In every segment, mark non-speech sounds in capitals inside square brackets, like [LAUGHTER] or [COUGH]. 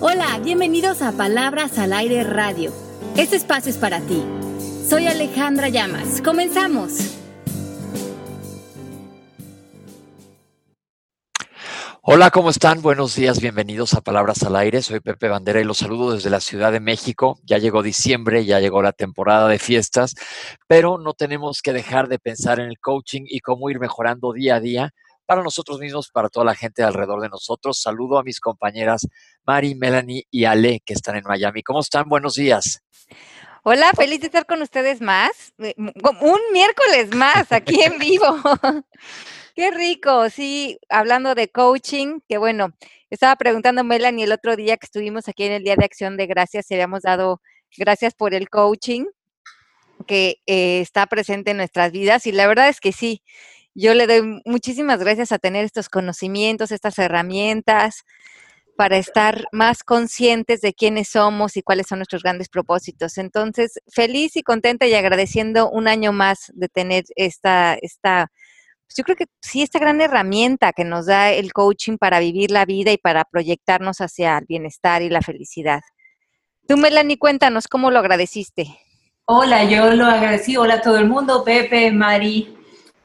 Hola, bienvenidos a Palabras al Aire Radio. Este espacio es para ti. Soy Alejandra Llamas. Comenzamos. Hola, ¿cómo están? Buenos días, bienvenidos a Palabras al Aire. Soy Pepe Bandera y los saludo desde la Ciudad de México. Ya llegó diciembre, ya llegó la temporada de fiestas, pero no tenemos que dejar de pensar en el coaching y cómo ir mejorando día a día para nosotros mismos, para toda la gente alrededor de nosotros. Saludo a mis compañeras Mari, Melanie y Ale que están en Miami. ¿Cómo están? Buenos días. Hola, feliz de estar con ustedes más. Eh, un miércoles más aquí en [LAUGHS] vivo. [LAUGHS] Qué rico, sí, hablando de coaching, que bueno, estaba preguntando Melanie el otro día que estuvimos aquí en el Día de Acción de Gracias y habíamos dado gracias por el coaching que eh, está presente en nuestras vidas y la verdad es que sí, yo le doy muchísimas gracias a tener estos conocimientos, estas herramientas para estar más conscientes de quiénes somos y cuáles son nuestros grandes propósitos. Entonces, feliz y contenta y agradeciendo un año más de tener esta, esta pues, yo creo que sí, esta gran herramienta que nos da el coaching para vivir la vida y para proyectarnos hacia el bienestar y la felicidad. Tú, Melanie, cuéntanos cómo lo agradeciste. Hola, yo lo agradecí. Hola a todo el mundo, Pepe, Mari,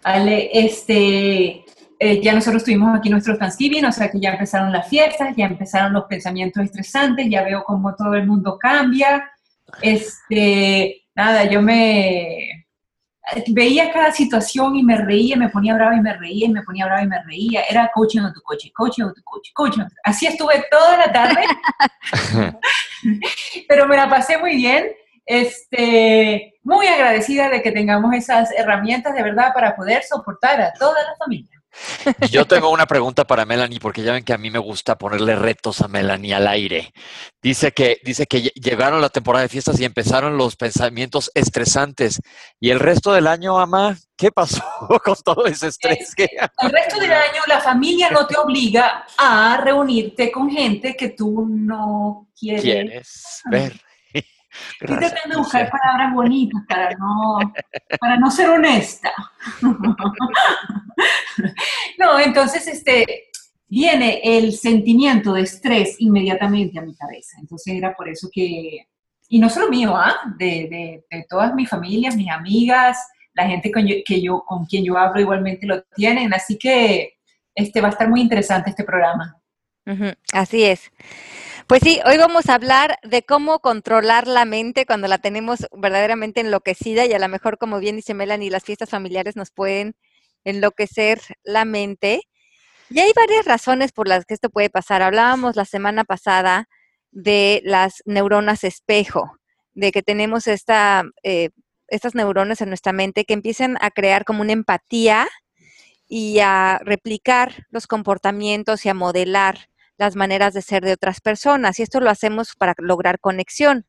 Ale. Este, eh, ya nosotros tuvimos aquí nuestro Thanksgiving, o sea que ya empezaron las fiestas, ya empezaron los pensamientos estresantes, ya veo cómo todo el mundo cambia. Este, nada, yo me, veía cada situación y me reía, me ponía brava y me reía, y me ponía brava y me reía. Era coaching a tu coche, coaching a tu coche, coaching. Así estuve toda la tarde, [LAUGHS] pero me la pasé muy bien. Este, muy agradecida de que tengamos esas herramientas de verdad para poder soportar a toda la familia. Yo tengo una pregunta para Melanie, porque ya ven que a mí me gusta ponerle retos a Melanie al aire. Dice que, dice que llegaron la temporada de fiestas y empezaron los pensamientos estresantes. ¿Y el resto del año, mamá, qué pasó [LAUGHS] con todo ese estrés? Que... El resto del año la familia no te obliga a reunirte con gente que tú no quieres, ¿Quieres ver. Estoy tratando de buscar palabras bonitas para no, para no ser honesta. [LAUGHS] no, entonces este, viene el sentimiento de estrés inmediatamente a mi cabeza. Entonces era por eso que, y no solo mío, ¿ah? de, de, todas mis familias, mis amigas, la gente con, que yo, con quien yo hablo igualmente lo tienen. Así que este, va a estar muy interesante este programa. así es. Pues sí, hoy vamos a hablar de cómo controlar la mente cuando la tenemos verdaderamente enloquecida y a lo mejor, como bien dice Melanie, las fiestas familiares nos pueden enloquecer la mente. Y hay varias razones por las que esto puede pasar. Hablábamos la semana pasada de las neuronas espejo, de que tenemos esta, eh, estas neuronas en nuestra mente que empiezan a crear como una empatía y a replicar los comportamientos y a modelar las maneras de ser de otras personas y esto lo hacemos para lograr conexión.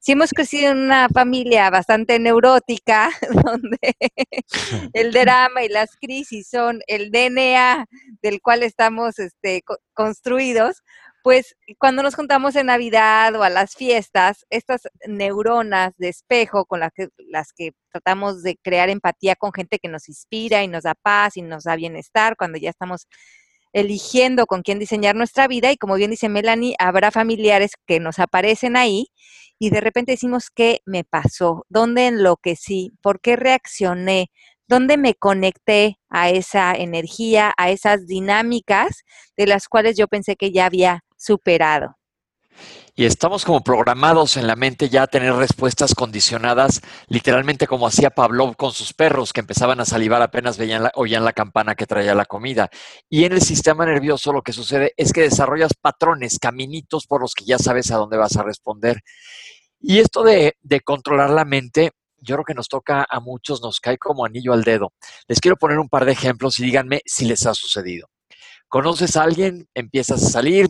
Si hemos crecido en una familia bastante neurótica, [LAUGHS] donde el drama y las crisis son el DNA del cual estamos este, construidos, pues cuando nos juntamos en Navidad o a las fiestas, estas neuronas de espejo con las que, las que tratamos de crear empatía con gente que nos inspira y nos da paz y nos da bienestar, cuando ya estamos eligiendo con quién diseñar nuestra vida y como bien dice Melanie, habrá familiares que nos aparecen ahí y de repente decimos, ¿qué me pasó? ¿Dónde enloquecí? ¿Por qué reaccioné? ¿Dónde me conecté a esa energía, a esas dinámicas de las cuales yo pensé que ya había superado? Y estamos como programados en la mente ya a tener respuestas condicionadas, literalmente como hacía Pavlov con sus perros, que empezaban a salivar apenas veían oían la campana que traía la comida. Y en el sistema nervioso lo que sucede es que desarrollas patrones, caminitos por los que ya sabes a dónde vas a responder. Y esto de, de controlar la mente, yo creo que nos toca a muchos, nos cae como anillo al dedo. Les quiero poner un par de ejemplos y díganme si les ha sucedido. Conoces a alguien, empiezas a salir,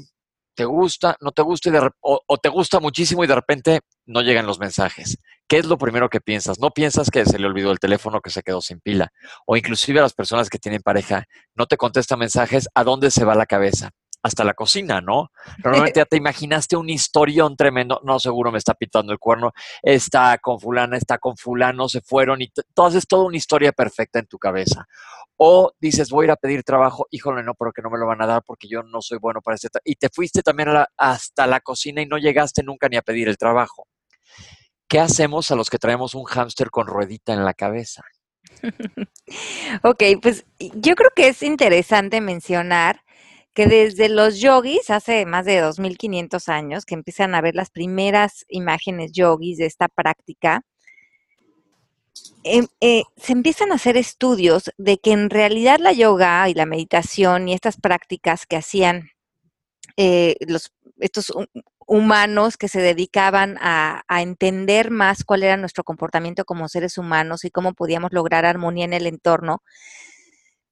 te gusta, no te gusta o, te gusta muchísimo y de repente no llegan los mensajes. ¿Qué es lo primero que piensas? No piensas que se le olvidó el teléfono, que se quedó sin pila. O inclusive a las personas que tienen pareja, no te contestan mensajes, ¿a dónde se va la cabeza? Hasta la cocina, ¿no? Normalmente [LAUGHS] ya te imaginaste un historión tremendo, no, seguro me está pitando el cuerno, está con fulana, está con fulano, se fueron y tú haces toda una historia perfecta en tu cabeza. O dices, voy a ir a pedir trabajo, híjole, no, pero que no me lo van a dar porque yo no soy bueno para este trabajo. Y te fuiste también hasta la cocina y no llegaste nunca ni a pedir el trabajo. ¿Qué hacemos a los que traemos un hámster con ruedita en la cabeza? [LAUGHS] ok, pues yo creo que es interesante mencionar que desde los yogis, hace más de 2500 años, que empiezan a ver las primeras imágenes yogis de esta práctica, em, eh, se empiezan a hacer estudios de que en realidad la yoga y la meditación y estas prácticas que hacían eh, los, estos humanos que se dedicaban a, a, entender más cuál era nuestro comportamiento como seres humanos y cómo podíamos lograr armonía en el entorno,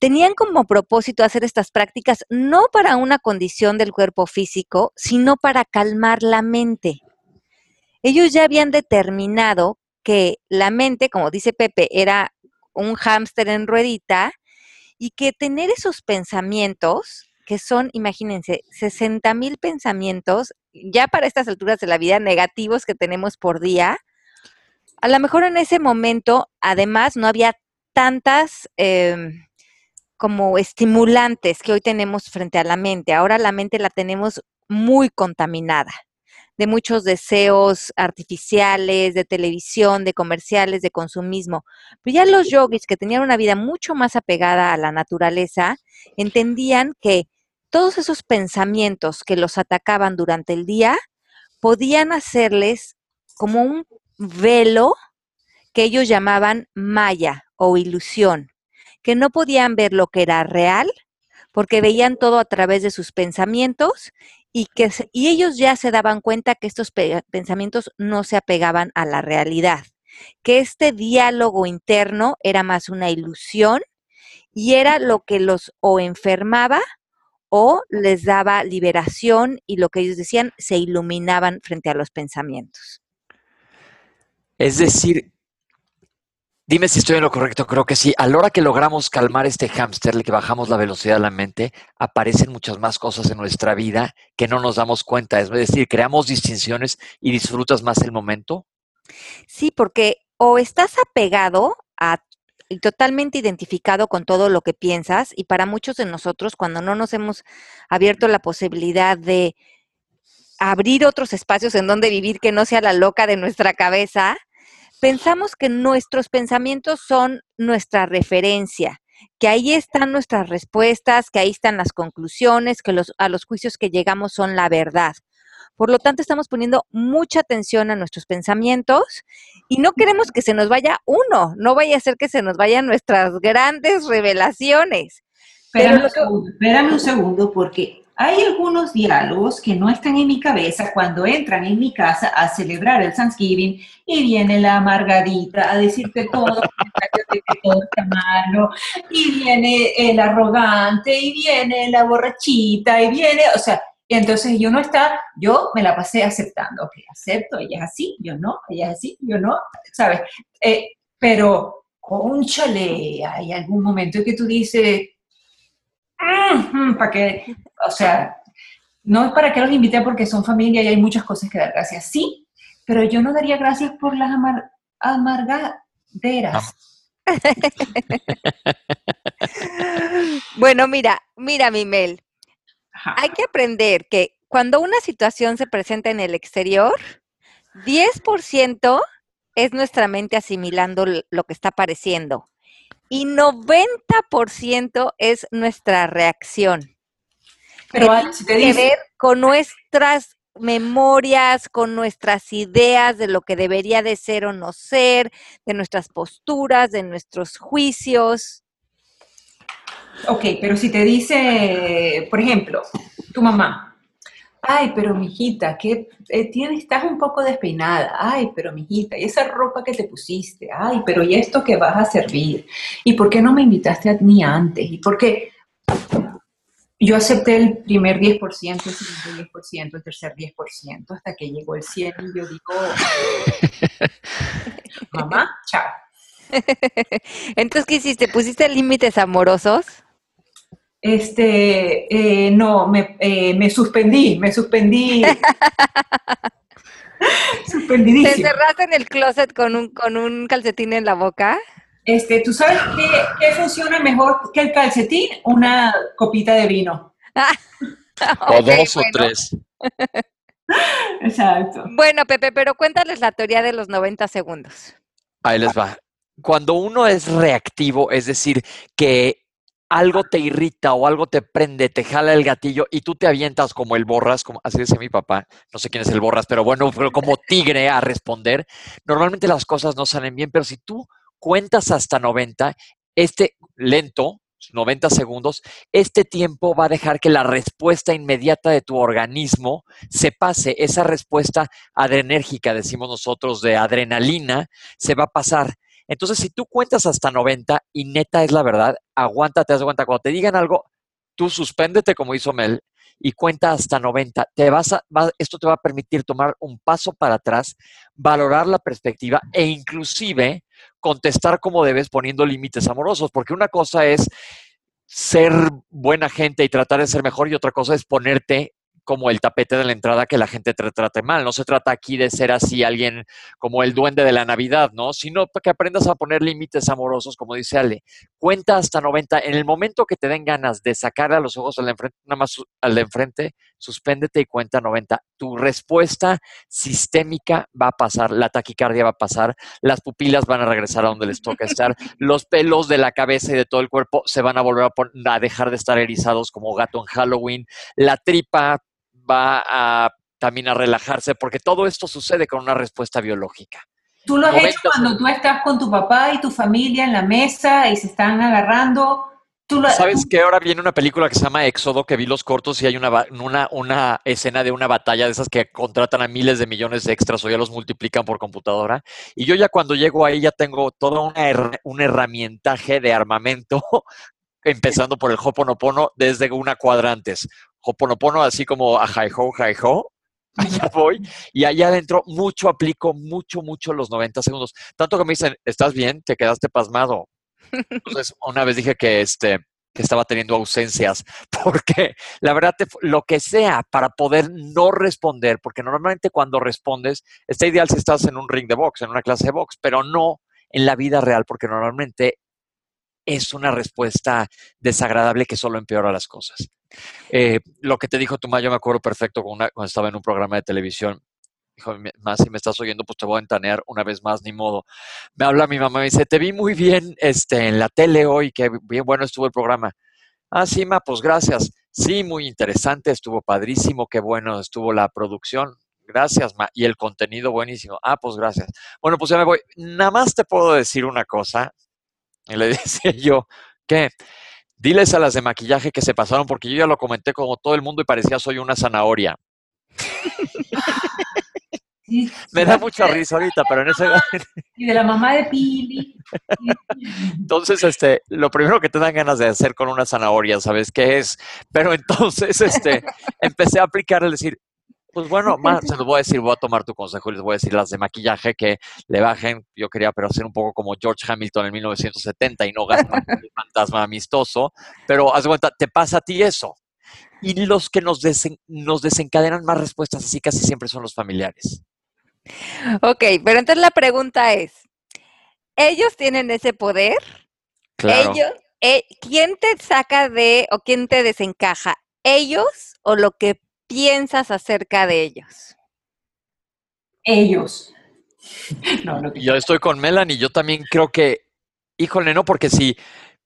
tenían como propósito hacer estas prácticas no para una condición del cuerpo físico, sino para calmar la mente. Ellos ya habían determinado que la mente, como dice Pepe, era un hámster en ruedita y que tener esos pensamientos, que son, imagínense, 60 mil pensamientos, ya para estas alturas de la vida, negativos que tenemos por día, a lo mejor en ese momento, además, no había tantas... Eh, como estimulantes que hoy tenemos frente a la mente. Ahora la mente la tenemos muy contaminada de muchos deseos artificiales, de televisión, de comerciales, de consumismo. Pero ya los yogis que tenían una vida mucho más apegada a la naturaleza, entendían que todos esos pensamientos que los atacaban durante el día podían hacerles como un velo que ellos llamaban maya o ilusión que no podían ver lo que era real porque veían todo a través de sus pensamientos y que y ellos ya se daban cuenta que estos pensamientos no se apegaban a la realidad, que este diálogo interno era más una ilusión y era lo que los o enfermaba o les daba liberación y lo que ellos decían se iluminaban frente a los pensamientos. Es decir, Dime si estoy en lo correcto, creo que sí. A la hora que logramos calmar este hámster, que bajamos la velocidad de la mente, aparecen muchas más cosas en nuestra vida que no nos damos cuenta. Es decir, creamos distinciones y disfrutas más el momento. Sí, porque o estás apegado a y totalmente identificado con todo lo que piensas y para muchos de nosotros cuando no nos hemos abierto la posibilidad de abrir otros espacios en donde vivir que no sea la loca de nuestra cabeza, pensamos que nuestros pensamientos son nuestra referencia, que ahí están nuestras respuestas, que ahí están las conclusiones, que los, a los juicios que llegamos son la verdad. Por lo tanto, estamos poniendo mucha atención a nuestros pensamientos y no queremos que se nos vaya uno, no vaya a ser que se nos vayan nuestras grandes revelaciones. Espérame, un, segundo, espérame un segundo, porque hay algunos diálogos que no están en mi cabeza cuando entran en mi casa a celebrar el Thanksgiving y viene la amargadita a decirte todo, [LAUGHS] y viene el arrogante, y viene la borrachita, y viene, o sea, y entonces yo no está, yo me la pasé aceptando, ok, acepto, ella es así, yo no, ella es así, yo no, ¿sabes? Eh, pero, conchale, hay algún momento en que tú dices, para que, o sea, no es para que los invite porque son familia y hay muchas cosas que dar gracias. Sí, pero yo no daría gracias por las amargaderas. [LAUGHS] bueno, mira, mira, mi Mel. Hay que aprender que cuando una situación se presenta en el exterior, 10% es nuestra mente asimilando lo que está apareciendo y 90% es nuestra reacción. Pero que tiene que ver con nuestras memorias, con nuestras ideas de lo que debería de ser o no ser, de nuestras posturas, de nuestros juicios. Ok, pero si te dice, por ejemplo, tu mamá, Ay, pero mijita, que eh, tienes, estás un poco despeinada. Ay, pero mijita, y esa ropa que te pusiste. Ay, pero y esto que vas a servir. ¿Y por qué no me invitaste a mí antes? ¿Y por qué? Yo acepté el primer 10%, el segundo 10%, el tercer 10%, hasta que llegó el 100 y yo digo, mamá, chao. [LAUGHS] Entonces, ¿qué hiciste? ¿Pusiste límites amorosos? Este, eh, no, me, eh, me suspendí, me suspendí. [LAUGHS] ¿Te Suspendidísimo. encerraste en el closet con un, con un calcetín en la boca? Este, ¿tú sabes qué, qué funciona mejor que el calcetín? Una copita de vino. [LAUGHS] O dos o tres. [LAUGHS] Exacto. Bueno, Pepe, pero cuéntales la teoría de los 90 segundos. Ahí les va. Cuando uno es reactivo, es decir, que algo te irrita o algo te prende, te jala el gatillo y tú te avientas como el borras, como así dice mi papá, no sé quién es el borras, pero bueno, pero como tigre a responder, normalmente las cosas no salen bien, pero si tú cuentas hasta 90, este lento, 90 segundos, este tiempo va a dejar que la respuesta inmediata de tu organismo se pase, esa respuesta adrenérgica, decimos nosotros, de adrenalina, se va a pasar. Entonces, si tú cuentas hasta 90 y neta es la verdad, aguántate, haz cuenta, cuando te digan algo, tú suspéndete como hizo Mel y cuenta hasta 90. Te vas a, esto te va a permitir tomar un paso para atrás, valorar la perspectiva e inclusive contestar como debes poniendo límites amorosos, porque una cosa es ser buena gente y tratar de ser mejor y otra cosa es ponerte como el tapete de la entrada que la gente te trate mal. No se trata aquí de ser así alguien como el duende de la Navidad, ¿no? Sino que aprendas a poner límites amorosos, como dice Ale. Cuenta hasta 90. En el momento que te den ganas de sacar a los ojos al de enfrente, nada más al de enfrente, suspéndete y cuenta 90. Tu respuesta sistémica va a pasar, la taquicardia va a pasar, las pupilas van a regresar a donde les toca estar, [LAUGHS] los pelos de la cabeza y de todo el cuerpo se van a volver a, a dejar de estar erizados como gato en Halloween, la tripa va a también a relajarse, porque todo esto sucede con una respuesta biológica. Tú lo has 90 hecho cuando tú estás con tu papá y tu familia en la mesa y se están agarrando. Tú lo, ¿Sabes que ahora viene una película que se llama Éxodo, que vi los cortos y hay una, una, una escena de una batalla de esas que contratan a miles de millones de extras o ya los multiplican por computadora? Y yo ya cuando llego ahí ya tengo todo una her- un herramientaje de armamento, [LAUGHS] empezando por el Hoponopono desde una cuadrantes. Hoponopono así como a hi ho, hi ho, allá voy, y allá adentro mucho aplico, mucho, mucho los 90 segundos. Tanto que me dicen, ¿estás bien? ¿Te quedaste pasmado? Entonces, una vez dije que, este, que estaba teniendo ausencias, [LAUGHS] porque la verdad, lo que sea para poder no responder, porque normalmente cuando respondes, está ideal si estás en un ring de box, en una clase de box, pero no en la vida real, porque normalmente es una respuesta desagradable que solo empeora las cosas. Eh, lo que te dijo tu ma, yo me acuerdo perfecto con cuando estaba en un programa de televisión. Dijo, "Mi- más si me estás oyendo, pues te voy a entanear una vez más, ni modo. Me habla mi mamá y me dice, te vi muy bien este, en la tele hoy, que bien bueno estuvo el programa. Ah, sí, ma, pues gracias. Sí, muy interesante, estuvo padrísimo, qué bueno estuvo la producción. Gracias, ma. Y el contenido buenísimo. Ah, pues gracias. Bueno, pues ya me voy. Nada más te puedo decir una cosa. Y le [LAUGHS] decía yo, ¿qué? Diles a las de maquillaje que se pasaron, porque yo ya lo comenté como todo el mundo y parecía soy una zanahoria. Sí, [LAUGHS] Me da mucha risa ahorita, pero en ese [LAUGHS] Y de la mamá de Pili. Entonces, este, lo primero que te dan ganas de hacer con una zanahoria, ¿sabes qué es? Pero entonces, este, empecé a aplicar el decir, pues bueno, más, se los voy a decir, voy a tomar tu consejo y les voy a decir las de maquillaje que le bajen. Yo quería, pero hacer un poco como George Hamilton en 1970 y no gastar [LAUGHS] el fantasma amistoso. Pero haz de cuenta, te pasa a ti eso. Y los que nos, desen- nos desencadenan más respuestas así casi siempre son los familiares. Ok, pero entonces la pregunta es, ¿ellos tienen ese poder? Claro. Ellos, eh, ¿quién te saca de o quién te desencaja? ¿Ellos o lo que piensas acerca de ellos? Ellos. [LAUGHS] No, que Yo estoy con Melanie, yo también creo que, híjole, no, porque si,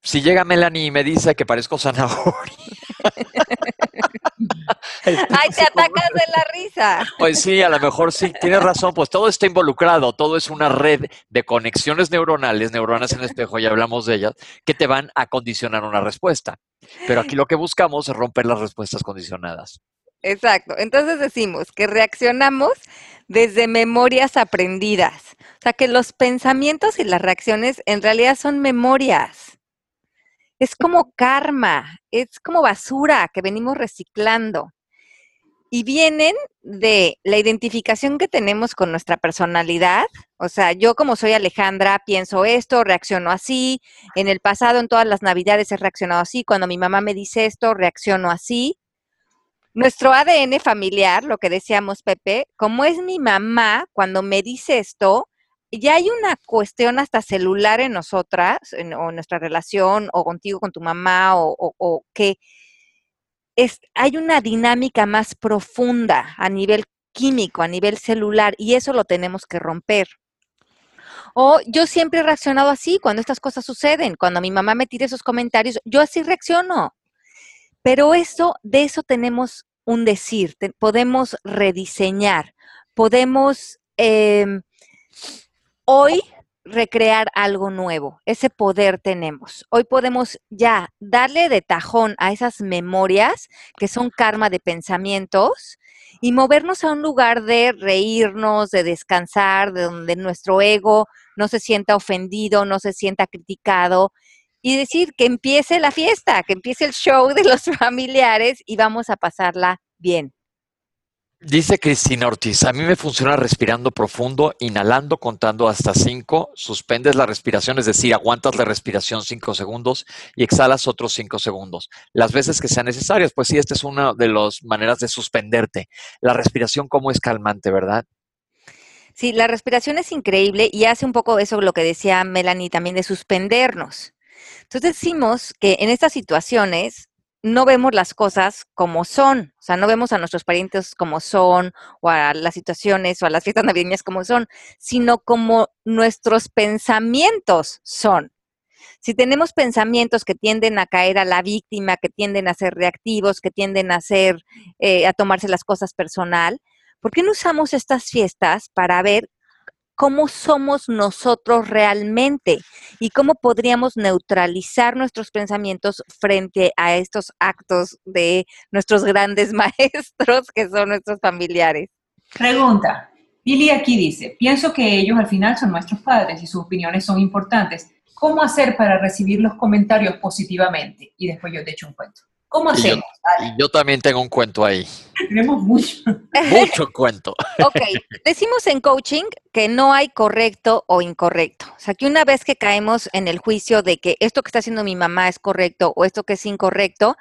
si llega Melanie y me dice que parezco zanahoria. [LAUGHS] ¡Ay, te atacas de la risa! Pues sí, a lo mejor sí, tienes razón, pues todo está involucrado, todo es una red de conexiones neuronales, neuronas en espejo, ya hablamos de ellas, que te van a condicionar una respuesta. Pero aquí lo que buscamos es romper las respuestas condicionadas. Exacto. Entonces decimos que reaccionamos desde memorias aprendidas. O sea, que los pensamientos y las reacciones en realidad son memorias. Es como karma, es como basura que venimos reciclando. Y vienen de la identificación que tenemos con nuestra personalidad. O sea, yo como soy Alejandra, pienso esto, reacciono así. En el pasado, en todas las navidades he reaccionado así. Cuando mi mamá me dice esto, reacciono así. Nuestro ADN familiar, lo que decíamos Pepe, como es mi mamá, cuando me dice esto, ya hay una cuestión hasta celular en nosotras, en, o en nuestra relación, o contigo, con tu mamá, o, o, que es, hay una dinámica más profunda a nivel químico, a nivel celular, y eso lo tenemos que romper. O yo siempre he reaccionado así cuando estas cosas suceden, cuando mi mamá me tira esos comentarios, yo así reacciono. Pero eso, de eso tenemos un decir, podemos rediseñar, podemos eh, hoy recrear algo nuevo. Ese poder tenemos. Hoy podemos ya darle de tajón a esas memorias que son karma de pensamientos y movernos a un lugar de reírnos, de descansar, de donde nuestro ego no se sienta ofendido, no se sienta criticado y decir que empiece la fiesta, que empiece el show de los [LAUGHS] familiares y vamos a pasarla bien. Dice Cristina Ortiz, a mí me funciona respirando profundo, inhalando, contando hasta cinco, suspendes la respiración, es decir, aguantas la respiración cinco segundos y exhalas otros cinco segundos. Las veces que sean necesarias, pues sí, esta es una de las maneras de suspenderte. La respiración como es calmante, ¿verdad? Sí, la respiración es increíble y hace un poco eso lo que decía Melanie también de suspendernos. Entonces decimos que en estas situaciones no vemos las cosas como son, o sea, no vemos a nuestros parientes como son, o a las situaciones o a las fiestas navideñas como son, sino como nuestros pensamientos son. Si tenemos pensamientos que tienden a caer a la víctima, que tienden a ser reactivos, que tienden a ser, eh, a tomarse las cosas personal, ¿por qué no usamos estas fiestas para ver cómo somos nosotros realmente y cómo podríamos neutralizar nuestros pensamientos frente a estos actos de nuestros grandes [LAUGHS] maestros que son nuestros familiares. Pregunta. Billy aquí dice, pienso que ellos al final son nuestros padres y sus opiniones son importantes. ¿Cómo hacer para recibir los comentarios positivamente? Y después yo te echo un cuento. ¿Cómo hacemos? Y yo, y yo, también tengo un cuento ahí. [LAUGHS] Tenemos mucho. Mucho cuento. [LAUGHS] Ok, decimos en coaching que no hay correcto o incorrecto. O sea, que una vez que caemos en el juicio de que esto que está haciendo mi mamá es correcto o esto que es incorrecto,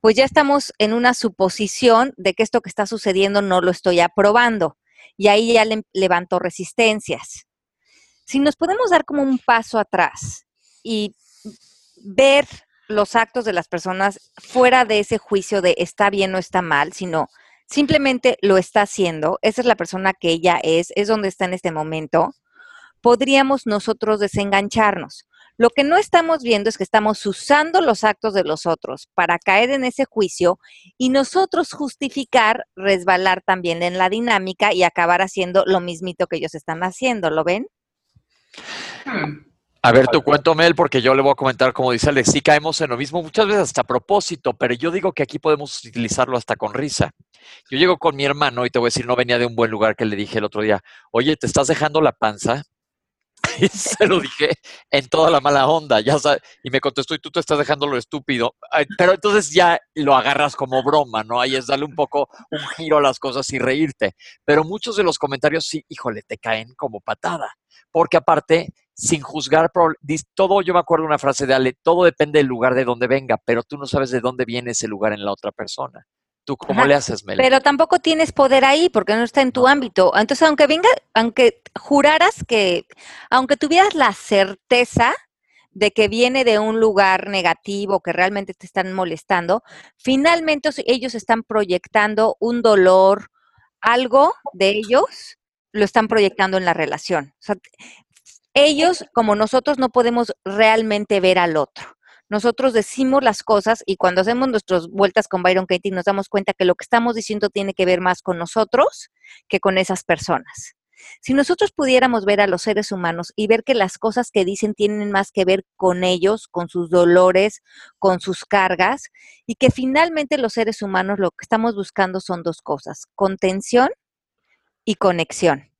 pues ya estamos en una suposición de que esto que está sucediendo no lo estoy aprobando. Y ahí ya le levanto resistencias. Si nos podemos dar como un paso atrás y ver los actos de las personas fuera de ese juicio de está bien o está mal, sino simplemente lo está haciendo, esa es la persona que ella es, es donde está en este momento, podríamos nosotros desengancharnos. Lo que no estamos viendo es que estamos usando los actos de los otros para caer en ese juicio y nosotros justificar, resbalar también en la dinámica y acabar haciendo lo mismito que ellos están haciendo. ¿Lo ven? Hmm. A ver, tu cuento, Mel, porque yo le voy a comentar, como dice Alex, sí caemos en lo mismo muchas veces hasta a propósito, pero yo digo que aquí podemos utilizarlo hasta con risa. Yo llego con mi hermano y te voy a decir, no venía de un buen lugar que le dije el otro día, oye, ¿te estás dejando la panza? [LAUGHS] Y se lo dije en toda la mala onda, ya sabes, y me contestó, y tú te estás dejando lo estúpido. Pero entonces ya lo agarras como broma, ¿no? Ahí es darle un poco un giro a las cosas y reírte. Pero muchos de los comentarios sí, híjole, te caen como patada. Porque aparte, sin juzgar, todo, yo me acuerdo una frase de Ale, todo depende del lugar de donde venga, pero tú no sabes de dónde viene ese lugar en la otra persona. ¿Tú cómo Ajá, le haces, Mel? Pero tampoco tienes poder ahí porque no está en tu no. ámbito. Entonces, aunque venga, aunque juraras que, aunque tuvieras la certeza de que viene de un lugar negativo, que realmente te están molestando, finalmente ellos están proyectando un dolor, algo de ellos lo están proyectando en la relación. O sea, ellos, como nosotros, no podemos realmente ver al otro. Nosotros decimos las cosas y cuando hacemos nuestras vueltas con Byron Katie nos damos cuenta que lo que estamos diciendo tiene que ver más con nosotros que con esas personas. Si nosotros pudiéramos ver a los seres humanos y ver que las cosas que dicen tienen más que ver con ellos, con sus dolores, con sus cargas, y que finalmente los seres humanos lo que estamos buscando son dos cosas, contención y conexión.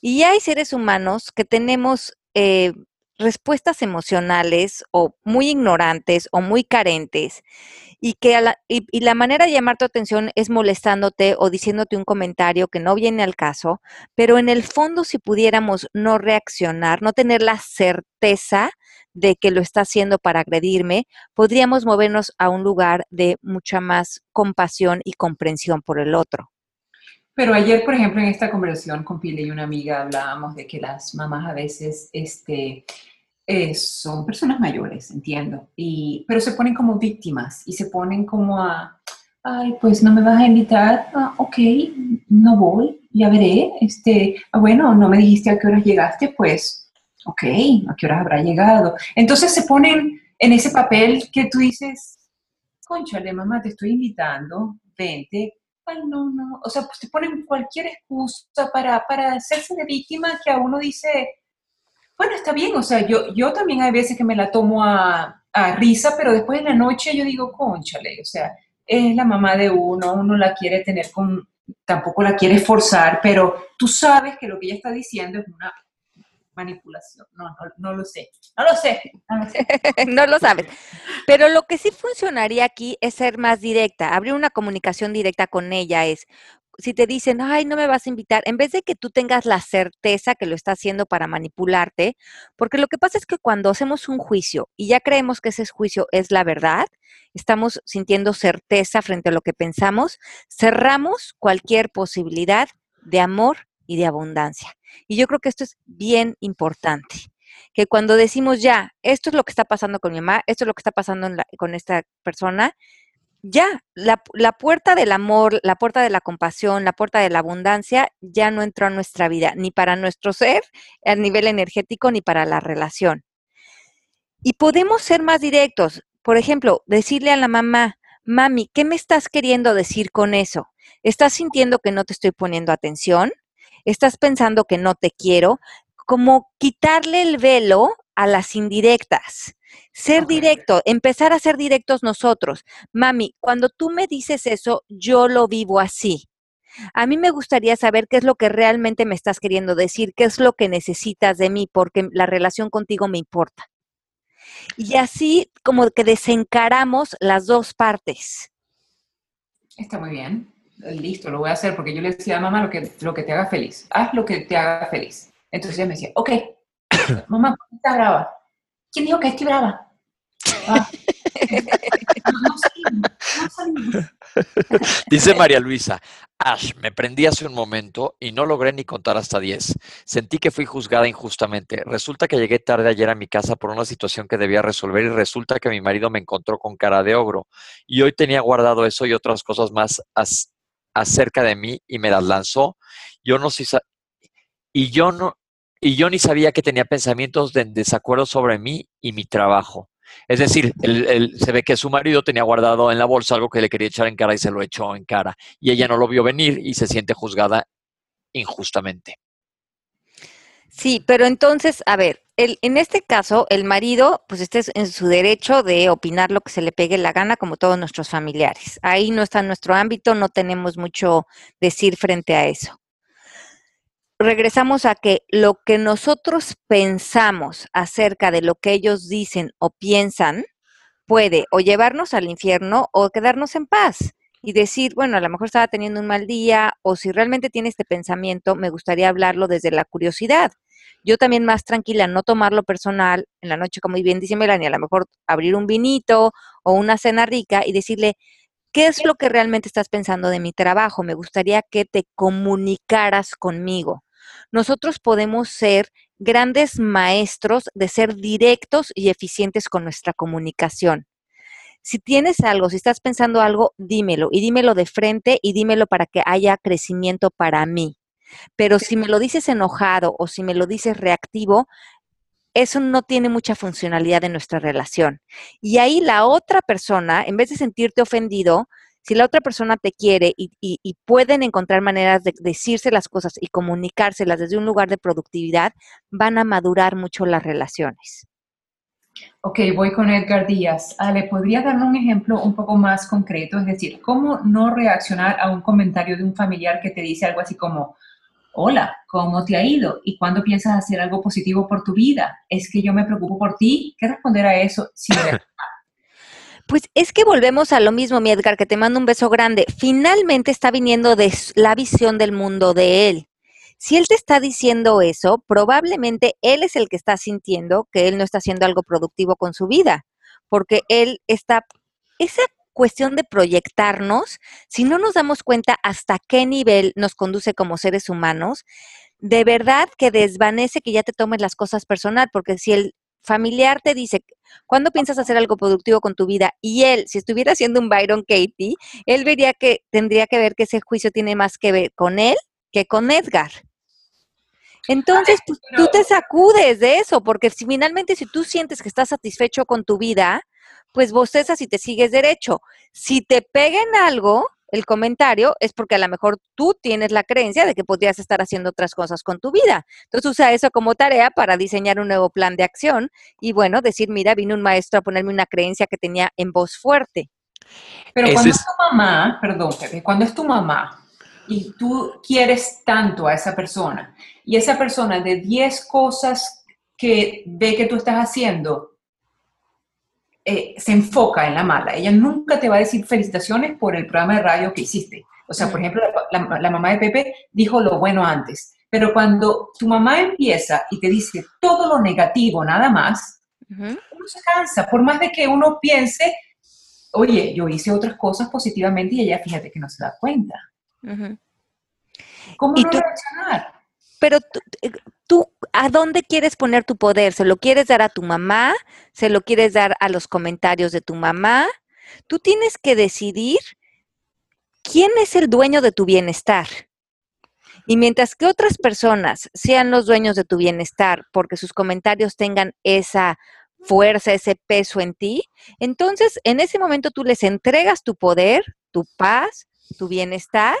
Y hay seres humanos que tenemos eh, respuestas emocionales o muy ignorantes o muy carentes y que la, y, la manera de llamar tu atención es molestándote o diciéndote un comentario que no viene al caso, pero en el fondo si pudiéramos no reaccionar, no tener la certeza de que lo está haciendo para agredirme, podríamos movernos a un lugar de mucha más compasión y comprensión por el otro. Pero ayer, por ejemplo, en esta conversación con Pile y una amiga hablábamos de que las mamás a veces este, eh, son personas mayores, entiendo, y, pero se ponen como víctimas y se ponen como a, ay, pues no me vas a invitar, ah, ok, no voy, ya veré, este, ah, bueno, no me dijiste a qué horas llegaste, pues, ok, a qué horas habrá llegado. Entonces se ponen en ese papel que tú dices, conchale, mamá, te estoy invitando, vente, no, no, o sea, pues te ponen cualquier excusa para, para hacerse de víctima que a uno dice, bueno, está bien, o sea, yo, yo también hay veces que me la tomo a, risa, pero después en la noche yo digo, conchale, o sea, es la mamá de uno, uno la quiere tener con, tampoco la quiere forzar, pero tú sabes que lo que ella está diciendo es una manipulación. No, no, no lo sé, no lo sé, no lo sé. [LAUGHS] no lo sabes. Pero lo que sí funcionaría aquí es ser más directa, abrir una comunicación directa con ella, es, si te dicen, ay, no me vas a invitar, en vez de que tú tengas la certeza que lo está haciendo para manipularte, porque lo que pasa es que cuando hacemos un juicio y ya creemos que ese juicio es la verdad, estamos sintiendo certeza frente a lo que pensamos, cerramos cualquier posibilidad de amor y de abundancia. Y yo creo que esto es bien importante que cuando decimos ya, esto es lo que está pasando con mi mamá, esto es lo que está pasando con esta persona, ya, la, puerta del amor, la puerta de la compasión, la puerta de la abundancia ya no entró a nuestra vida, ni para nuestro ser a nivel energético, ni para la relación. Y podemos ser más directos. Por ejemplo, decirle a la mamá, mami, ¿qué me estás queriendo decir con eso? ¿Estás sintiendo que no te estoy poniendo atención? ¿Estás pensando que no te quiero? Como quitarle el velo a las indirectas. Ser directo, empezar a ser directos nosotros. Mami, cuando tú me dices eso, yo lo vivo así. A mí me gustaría saber qué es lo que realmente me estás queriendo decir, qué es lo que necesitas de mí, porque la relación contigo me importa. Y así como que desencaramos las dos partes. Está muy bien. Listo, lo voy a hacer porque yo le decía a mamá lo que, lo que te haga feliz. Haz lo que te haga feliz. Entonces ella me decía, ok, [COUGHS] mamá, ¿por qué estás brava? ¿Quién dijo que estoy brava? Ah. Dice María Luisa, Ash, me prendí hace un momento y no logré ni contar hasta 10. Sentí que fui juzgada injustamente. Resulta que llegué tarde ayer a mi casa por una situación que debía resolver y resulta que mi marido me encontró con cara de ogro. Y hoy tenía guardado eso y otras cosas más acerca de mí y me las lanzó. Yo no y yo no, y yo ni sabía que tenía pensamientos de desacuerdo sobre mí y mi trabajo. Es decir, se ve que su marido tenía guardado en la bolsa algo que le quería echar en cara y se lo echó en cara. Y ella no lo vio venir y se siente juzgada injustamente. Sí, pero entonces, a ver, el, en este caso, el marido, pues este es en su derecho de opinar lo que se le pegue la gana, como todos nuestros familiares. Ahí no está nuestro ámbito, no tenemos mucho decir frente a eso regresamos a que lo que nosotros pensamos acerca de lo que ellos dicen o piensan puede o llevarnos al infierno o quedarnos en paz y decir, bueno, a lo mejor estaba teniendo un mal día o si realmente tiene este pensamiento, me gustaría hablarlo desde la curiosidad. Yo también más tranquila, no tomarlo personal en la noche, como bien dice Melanie, a lo mejor abrir un vinito o una cena rica y decirle, ¿qué es lo que realmente estás pensando de mi trabajo? Me gustaría que te comunicaras conmigo nosotros podemos ser grandes maestros de ser directos y eficientes con nuestra comunicación. Si tienes algo, si estás pensando algo, dímelo y dímelo de frente y dímelo para que haya crecimiento para mí. Pero si me lo dices enojado o si me lo dices reactivo, eso no tiene mucha funcionalidad en nuestra relación. Y ahí la otra persona, en vez de sentirte ofendido, si la otra persona te quiere y, pueden encontrar maneras de decirse las cosas y comunicárselas desde un lugar de productividad, van a madurar mucho las relaciones. Ok, voy con Edgar Díaz. Ale, ¿podría darme un ejemplo un poco más concreto? Es decir, ¿cómo no reaccionar a un comentario de un familiar que te dice algo así como, hola, ¿cómo te ha ido? ¿Y cuándo piensas hacer algo positivo por tu vida? Es que yo me preocupo por ti. ¿Qué responder a eso sin [LAUGHS] Pues es que volvemos a lo mismo, mi Edgar, que te mando un beso grande. Finalmente está viniendo de la visión del mundo de él. Si él te está diciendo eso, probablemente él es el que está sintiendo que él no está haciendo algo productivo con su vida, porque él está, esa cuestión de proyectarnos, si no nos damos cuenta hasta qué nivel nos conduce como seres humanos, de verdad que desvanece que ya te tomes las cosas personal, porque si el familiar te dice, ¿cuándo piensas hacer algo productivo con tu vida? Y él, si estuviera haciendo un Byron Katie, él vería que tendría que ver que ese juicio tiene más que ver con él que con Edgar. Entonces, pues, tú te sacudes de eso, porque si finalmente si tú sientes que estás satisfecho con tu vida, pues bostezas y te sigues derecho. Si te peguen algo, el comentario es porque a lo mejor tú tienes la creencia de que podrías estar haciendo otras cosas con tu vida. Entonces usa eso como tarea para diseñar un nuevo plan de acción y bueno, decir, mira, vino un maestro a ponerme una creencia que tenía en voz fuerte. Pero cuando es... tu mamá, perdón, Pepe, cuando es tu mamá y tú quieres tanto a esa persona y esa persona de 10 cosas que ve que tú estás haciendo, eh, se enfoca en la mala. Ella nunca te va a decir felicitaciones por el programa de radio que hiciste. O sea, por ejemplo, la, mamá de Pepe dijo lo bueno antes. Pero cuando tu mamá empieza y te dice todo lo negativo nada más, uno se cansa. Por más de que uno piense, oye, yo hice otras cosas positivamente y ella fíjate que no se da cuenta. ¿Cómo no reaccionar? Pero eh, tú, ¿a dónde quieres poner tu poder? ¿Se lo quieres dar a tu mamá? ¿Se lo quieres dar a los comentarios de tu mamá? Tú tienes que decidir quién es el dueño de tu bienestar. Y mientras que otras personas sean los dueños de tu bienestar porque sus comentarios tengan esa fuerza, ese peso en ti, entonces en ese momento tú les entregas tu poder, tu paz, tu bienestar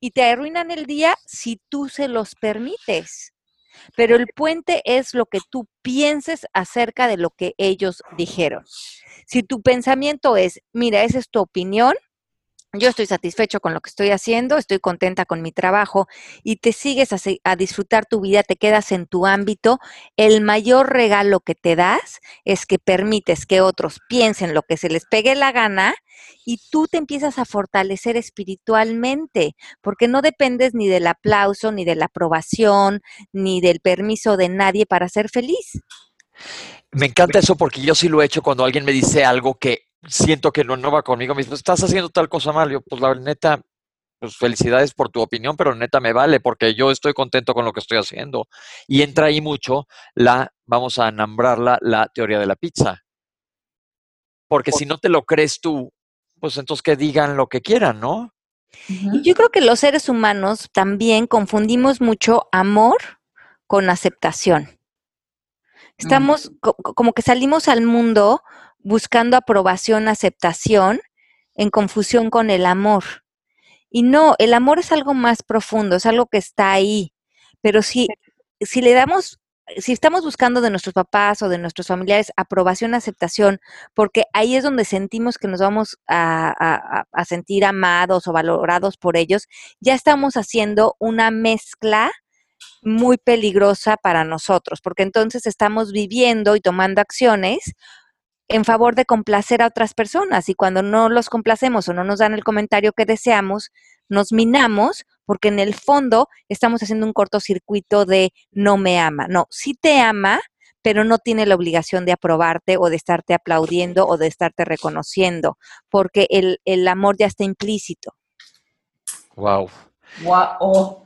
y te arruinan el día si tú se los permites. Pero el puente es lo que tú pienses acerca de lo que ellos dijeron. Si tu pensamiento es, mira, esa es tu opinión, yo estoy satisfecho con lo que estoy haciendo, estoy contenta con mi trabajo y te sigues a, disfrutar tu vida, te quedas en tu ámbito, el mayor regalo que te das es que permites que otros piensen lo que se les pegue la gana y tú te empiezas a fortalecer espiritualmente, porque no dependes ni del aplauso, ni de la aprobación, ni del permiso de nadie para ser feliz. Me encanta eso porque yo sí lo he hecho cuando alguien me dice algo que siento que no, no va conmigo, me dice, pues, estás haciendo tal cosa mal. Yo, pues la neta, pues felicidades por tu opinión, pero neta me vale porque yo estoy contento con lo que estoy haciendo. Y entra ahí mucho la, vamos a nombrarla, la teoría de la pizza. Porque si no te lo crees tú, pues entonces que digan lo que quieran, ¿no? Y yo creo que los seres humanos también confundimos mucho amor con aceptación. Mm. Estamos como que salimos al mundo buscando aprobación, aceptación, en confusión con el amor. Y no, el amor es algo más profundo, es algo que está ahí. Pero si, si le damos, si estamos buscando de nuestros papás o de nuestros familiares aprobación, aceptación, porque ahí es donde sentimos que nos vamos a, sentir amados o valorados por ellos, ya estamos haciendo una mezcla muy peligrosa para nosotros, porque entonces estamos viviendo y tomando acciones en favor de complacer a otras personas y cuando no los complacemos o no nos dan el comentario que deseamos, nos minamos porque en el fondo estamos haciendo un cortocircuito de no me ama. No, sí te ama, pero no tiene la obligación de aprobarte o de estarte aplaudiendo o de estarte reconociendo, porque el, el amor ya está implícito. Wow. wow.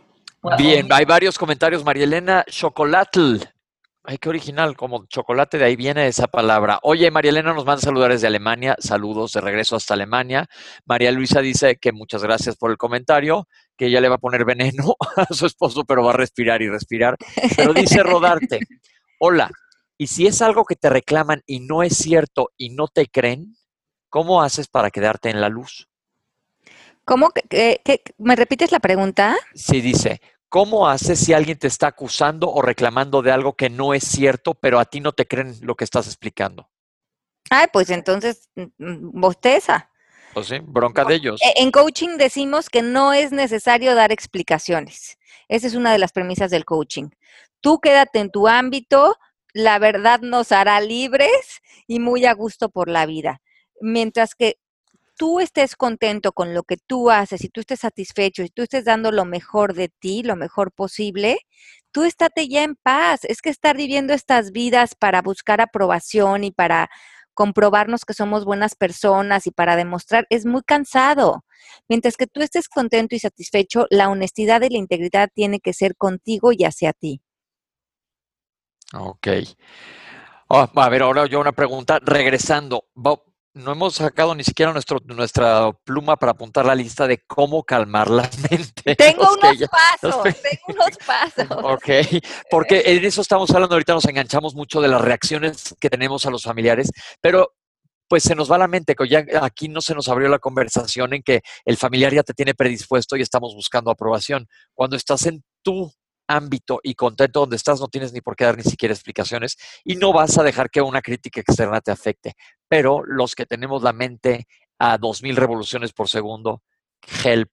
Bien, hay varios comentarios. María Elena Chocolatl Ay, qué original, como chocolate, de ahí viene esa palabra. Oye, María Elena nos manda saludar desde Alemania, saludos de regreso hasta Alemania. María Luisa dice que muchas gracias por el comentario, que ella le va a poner veneno [LAUGHS] a su esposo, pero va a respirar y respirar. Pero dice Rodarte, hola, y si es algo que te reclaman y no es cierto y no te creen, ¿cómo haces para quedarte en la luz? ¿Cómo? que, ¿Me repites la pregunta? Sí, dice, ¿Cómo haces si alguien te está acusando o reclamando de algo que no es cierto, pero a ti no te creen lo que estás explicando? Ay, pues entonces mm, mm, bosteza. Pues sí, bronca de ellos. E, en coaching decimos que no es necesario dar explicaciones. Esa es una de las premisas del coaching. Tú quédate en tu ámbito, la verdad nos hará libres y muy a gusto por la vida. Mientras que tú estés contento con lo que tú haces y tú estés satisfecho y tú estés dando lo mejor de ti, lo mejor posible, tú estate ya en paz. Es que estar viviendo estas vidas para buscar aprobación y para comprobarnos que somos buenas personas y para demostrar es muy cansado. Mientras que tú estés contento y satisfecho, la honestidad y la integridad tiene que ser contigo y hacia ti. Ok. Oh, a ver, ahora yo una pregunta. Regresando, no hemos sacado ni siquiera nuestro, nuestra pluma para apuntar la lista de cómo calmar la [LAUGHS] mente. Tengo unos pasos, tengo unos pasos. Ok, porque [LAUGHS] en eso estamos hablando, ahorita nos enganchamos mucho de las reacciones que tenemos a los familiares, pero pues se nos va la mente, que ya aquí no se nos abrió la conversación en que el familiar ya te tiene predispuesto y estamos buscando aprobación. Cuando estás en tu ámbito y contento donde estás, no tienes ni por qué dar ni siquiera explicaciones y no vas a dejar que una crítica externa te afecte. Pero los que tenemos la mente a 2000 revoluciones por segundo, help.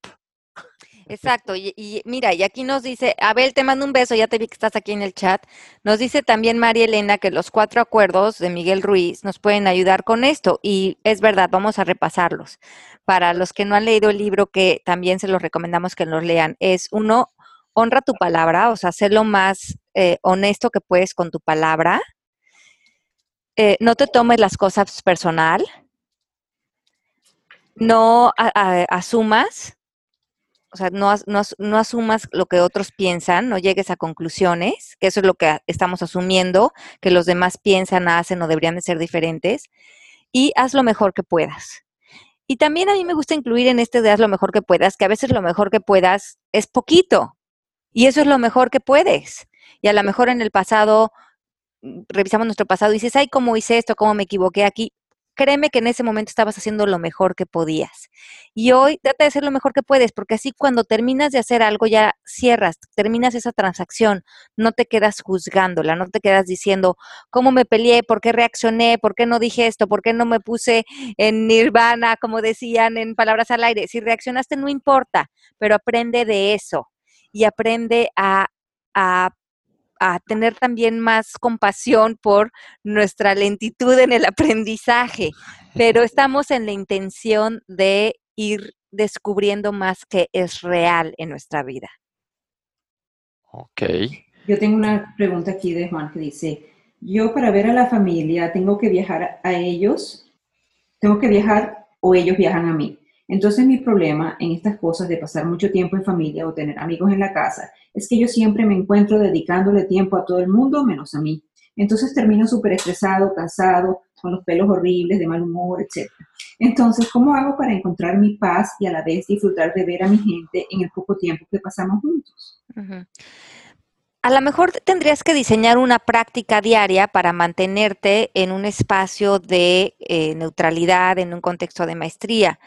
Exacto, y, mira, y aquí nos dice, Abel, te mando un beso, ya te vi que estás aquí en el chat. Nos dice también María Elena que los cuatro acuerdos de Miguel Ruiz nos pueden ayudar con esto, y es verdad, vamos a repasarlos. Para los que no han leído el libro, que también se los recomendamos que los lean, es uno, honra tu palabra, o sea, sé lo más eh, honesto que puedes con tu palabra. Eh, no te tomes las cosas personal. No asumas, o sea, no, no, asumas lo que otros piensan, no llegues a conclusiones, que eso es lo que estamos asumiendo, que los demás piensan, hacen o deberían de ser diferentes, y haz lo mejor que puedas. Y también a mí me gusta incluir en este de haz lo mejor que puedas, que a veces lo mejor que puedas es poquito. Y eso es lo mejor que puedes. Y a lo mejor en el pasado, revisamos nuestro pasado y dices, ay, ¿cómo hice esto? ¿Cómo me equivoqué aquí? Créeme que en ese momento estabas haciendo lo mejor que podías. Y hoy trata de hacer lo mejor que puedes, porque así cuando terminas de hacer algo ya cierras, terminas esa transacción, no te quedas juzgándola, no te quedas diciendo cómo me peleé, por qué reaccioné, por qué no dije esto, por qué no me puse en nirvana, como decían en palabras al aire. Si reaccionaste, no importa, pero aprende de eso y aprende a, tener también más compasión por nuestra lentitud en el aprendizaje, pero [LAUGHS] estamos en la intención de ir descubriendo más que es real en nuestra vida. Ok. Yo tengo una pregunta aquí de Juan que dice, yo para ver a la familia tengo que viajar a ellos, tengo que viajar o ellos viajan a mí. Entonces mi problema en estas cosas de pasar mucho tiempo en familia o tener amigos en la casa es que yo siempre me encuentro dedicándole tiempo a todo el mundo menos a mí. Entonces termino súper estresado, cansado, con los pelos horribles, de mal humor, etc. Entonces, ¿cómo hago para encontrar mi paz y a la vez disfrutar de ver a mi gente en el poco tiempo que pasamos juntos? A lo mejor tendrías que diseñar una práctica diaria para mantenerte en un espacio de eh, neutralidad, en un contexto de maestría.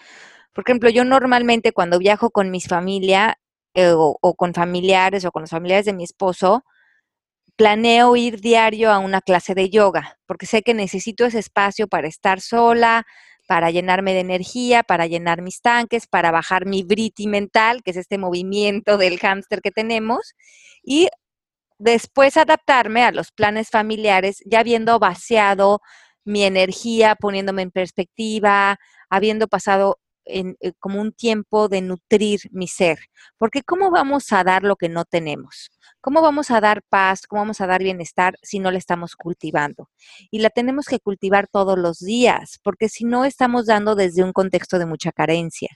Por ejemplo, yo normalmente cuando viajo con mi familia eh, o, con familiares o con los familiares de mi esposo, planeo ir diario a una clase de yoga, porque sé que necesito ese espacio para estar sola, para llenarme de energía, para llenar mis tanques, para bajar mi briti mental, que es este movimiento del hámster que tenemos, y después adaptarme a los planes familiares, ya habiendo vaciado mi energía, poniéndome en perspectiva, habiendo pasado en, eh, como un tiempo de nutrir mi ser. Porque ¿cómo vamos a dar lo que no tenemos? ¿Cómo vamos a dar paz? ¿Cómo vamos a dar bienestar si no la estamos cultivando? Y la tenemos que cultivar todos los días, porque si no estamos dando desde un contexto de mucha carencia.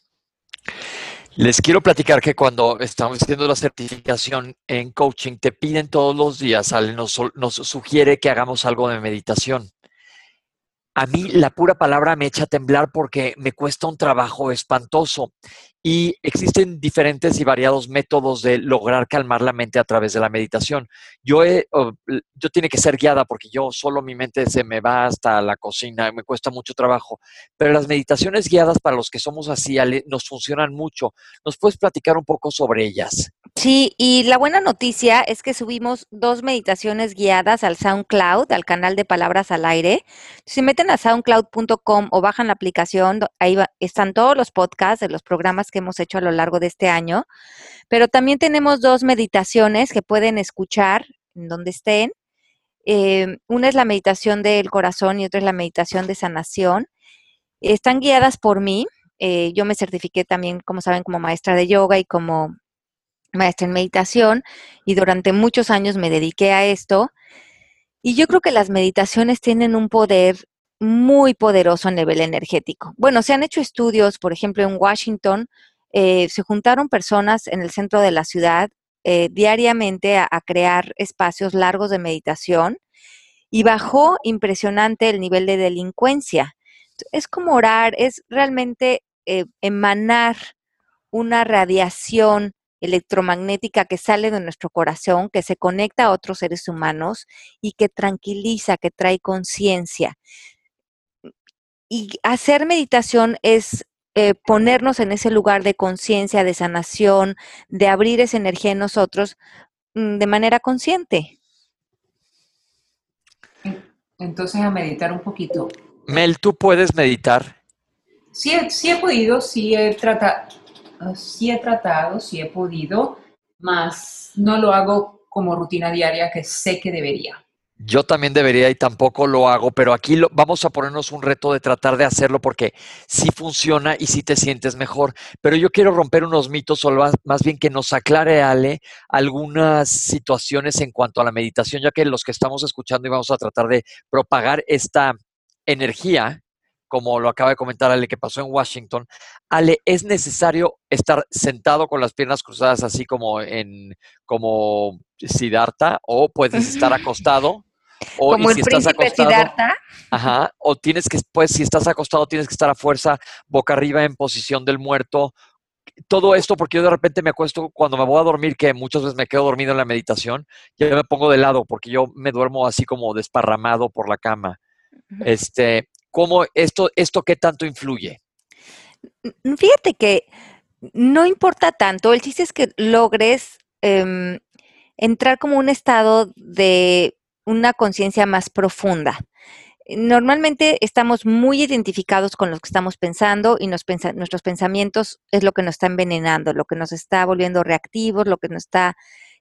Les quiero platicar que cuando estamos haciendo la certificación en coaching, te piden todos los días, nos, nos sugiere que hagamos algo de meditación a mí la pura palabra me echa a temblar porque me cuesta un trabajo espantoso. Y existen diferentes y variados métodos de lograr calmar la mente a través de la meditación. Yo, yo tiene que ser guiada porque yo solo mi mente se me va hasta la cocina, me cuesta mucho trabajo, pero las meditaciones guiadas para los que somos así nos funcionan mucho. ¿Nos puedes platicar un poco sobre ellas? Sí, y la buena noticia es que subimos dos meditaciones guiadas al SoundCloud, al canal de Palabras al Aire. Si meten a soundcloud.com o bajan la aplicación, ahí están todos los podcasts de los programas que hemos hecho a lo largo de este año, pero también tenemos dos meditaciones que pueden escuchar en donde estén. Eh, una es la meditación del corazón y otra es la meditación de sanación. Están guiadas por mí. Eh, yo me certifiqué también, como saben, como maestra de yoga y como maestra en meditación y durante muchos años me dediqué a esto. Y yo creo que las meditaciones tienen un poder muy poderoso a nivel energético. Bueno, se han hecho estudios, por ejemplo, en Washington, eh, se juntaron personas en el centro de la ciudad eh, diariamente a, crear espacios largos de meditación y bajó impresionante el nivel de delincuencia. Es como orar, es realmente eh, emanar una radiación electromagnética que sale de nuestro corazón, que se conecta a otros seres humanos y que tranquiliza, que trae conciencia y hacer meditación es eh, ponernos en ese lugar de conciencia, de sanación, de abrir esa energía en nosotros mm, de manera consciente. Entonces a meditar un poquito. Mel, ¿tú puedes meditar? Sí, sí he podido, sí he tratado, sí he tratado, sí he podido, más no lo hago como rutina diaria que sé que debería. Yo también debería y tampoco lo hago, pero aquí lo, vamos a ponernos un reto de tratar de hacerlo porque sí funciona y sí te sientes mejor. Pero yo quiero romper unos mitos o más, bien que nos aclare Ale algunas situaciones en cuanto a la meditación, ya que los que estamos escuchando y vamos a tratar de propagar esta energía, como lo acaba de comentar Ale que pasó en Washington. Ale, ¿es necesario estar sentado con las piernas cruzadas así como en como Siddhartha o puedes estar [LAUGHS] acostado. O, Como el si príncipe Siddhartha. Ajá, o tienes que, pues, si estás acostado, tienes que estar a fuerza, boca arriba en posición del muerto. Todo esto porque yo de repente me acuesto cuando me voy a dormir, que muchas veces me quedo dormido en la meditación, yo me pongo de lado porque yo me duermo así como desparramado por la cama. Este, ¿cómo esto, esto qué tanto influye? Fíjate que no importa tanto, el chiste es que logres em, entrar como un estado de una conciencia más profunda. Normalmente estamos muy identificados con lo que estamos pensando y nuestros pensamientos es lo que nos está envenenando, lo que nos está volviendo reactivos, lo que nos está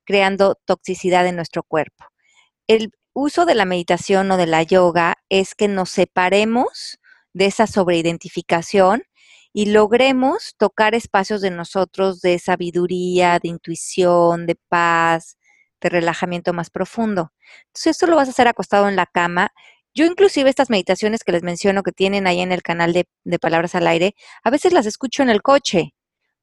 creando toxicidad en nuestro cuerpo. El uso de la meditación o de la yoga es que nos separemos de esa sobreidentificación y logremos tocar espacios de nosotros de sabiduría, de intuición, de paz, de relajamiento más profundo. Entonces, esto lo vas a hacer acostado en la cama. Yo inclusive estas meditaciones que les menciono que tienen ahí en el canal de, de Palabras al Aire, a veces las escucho en el coche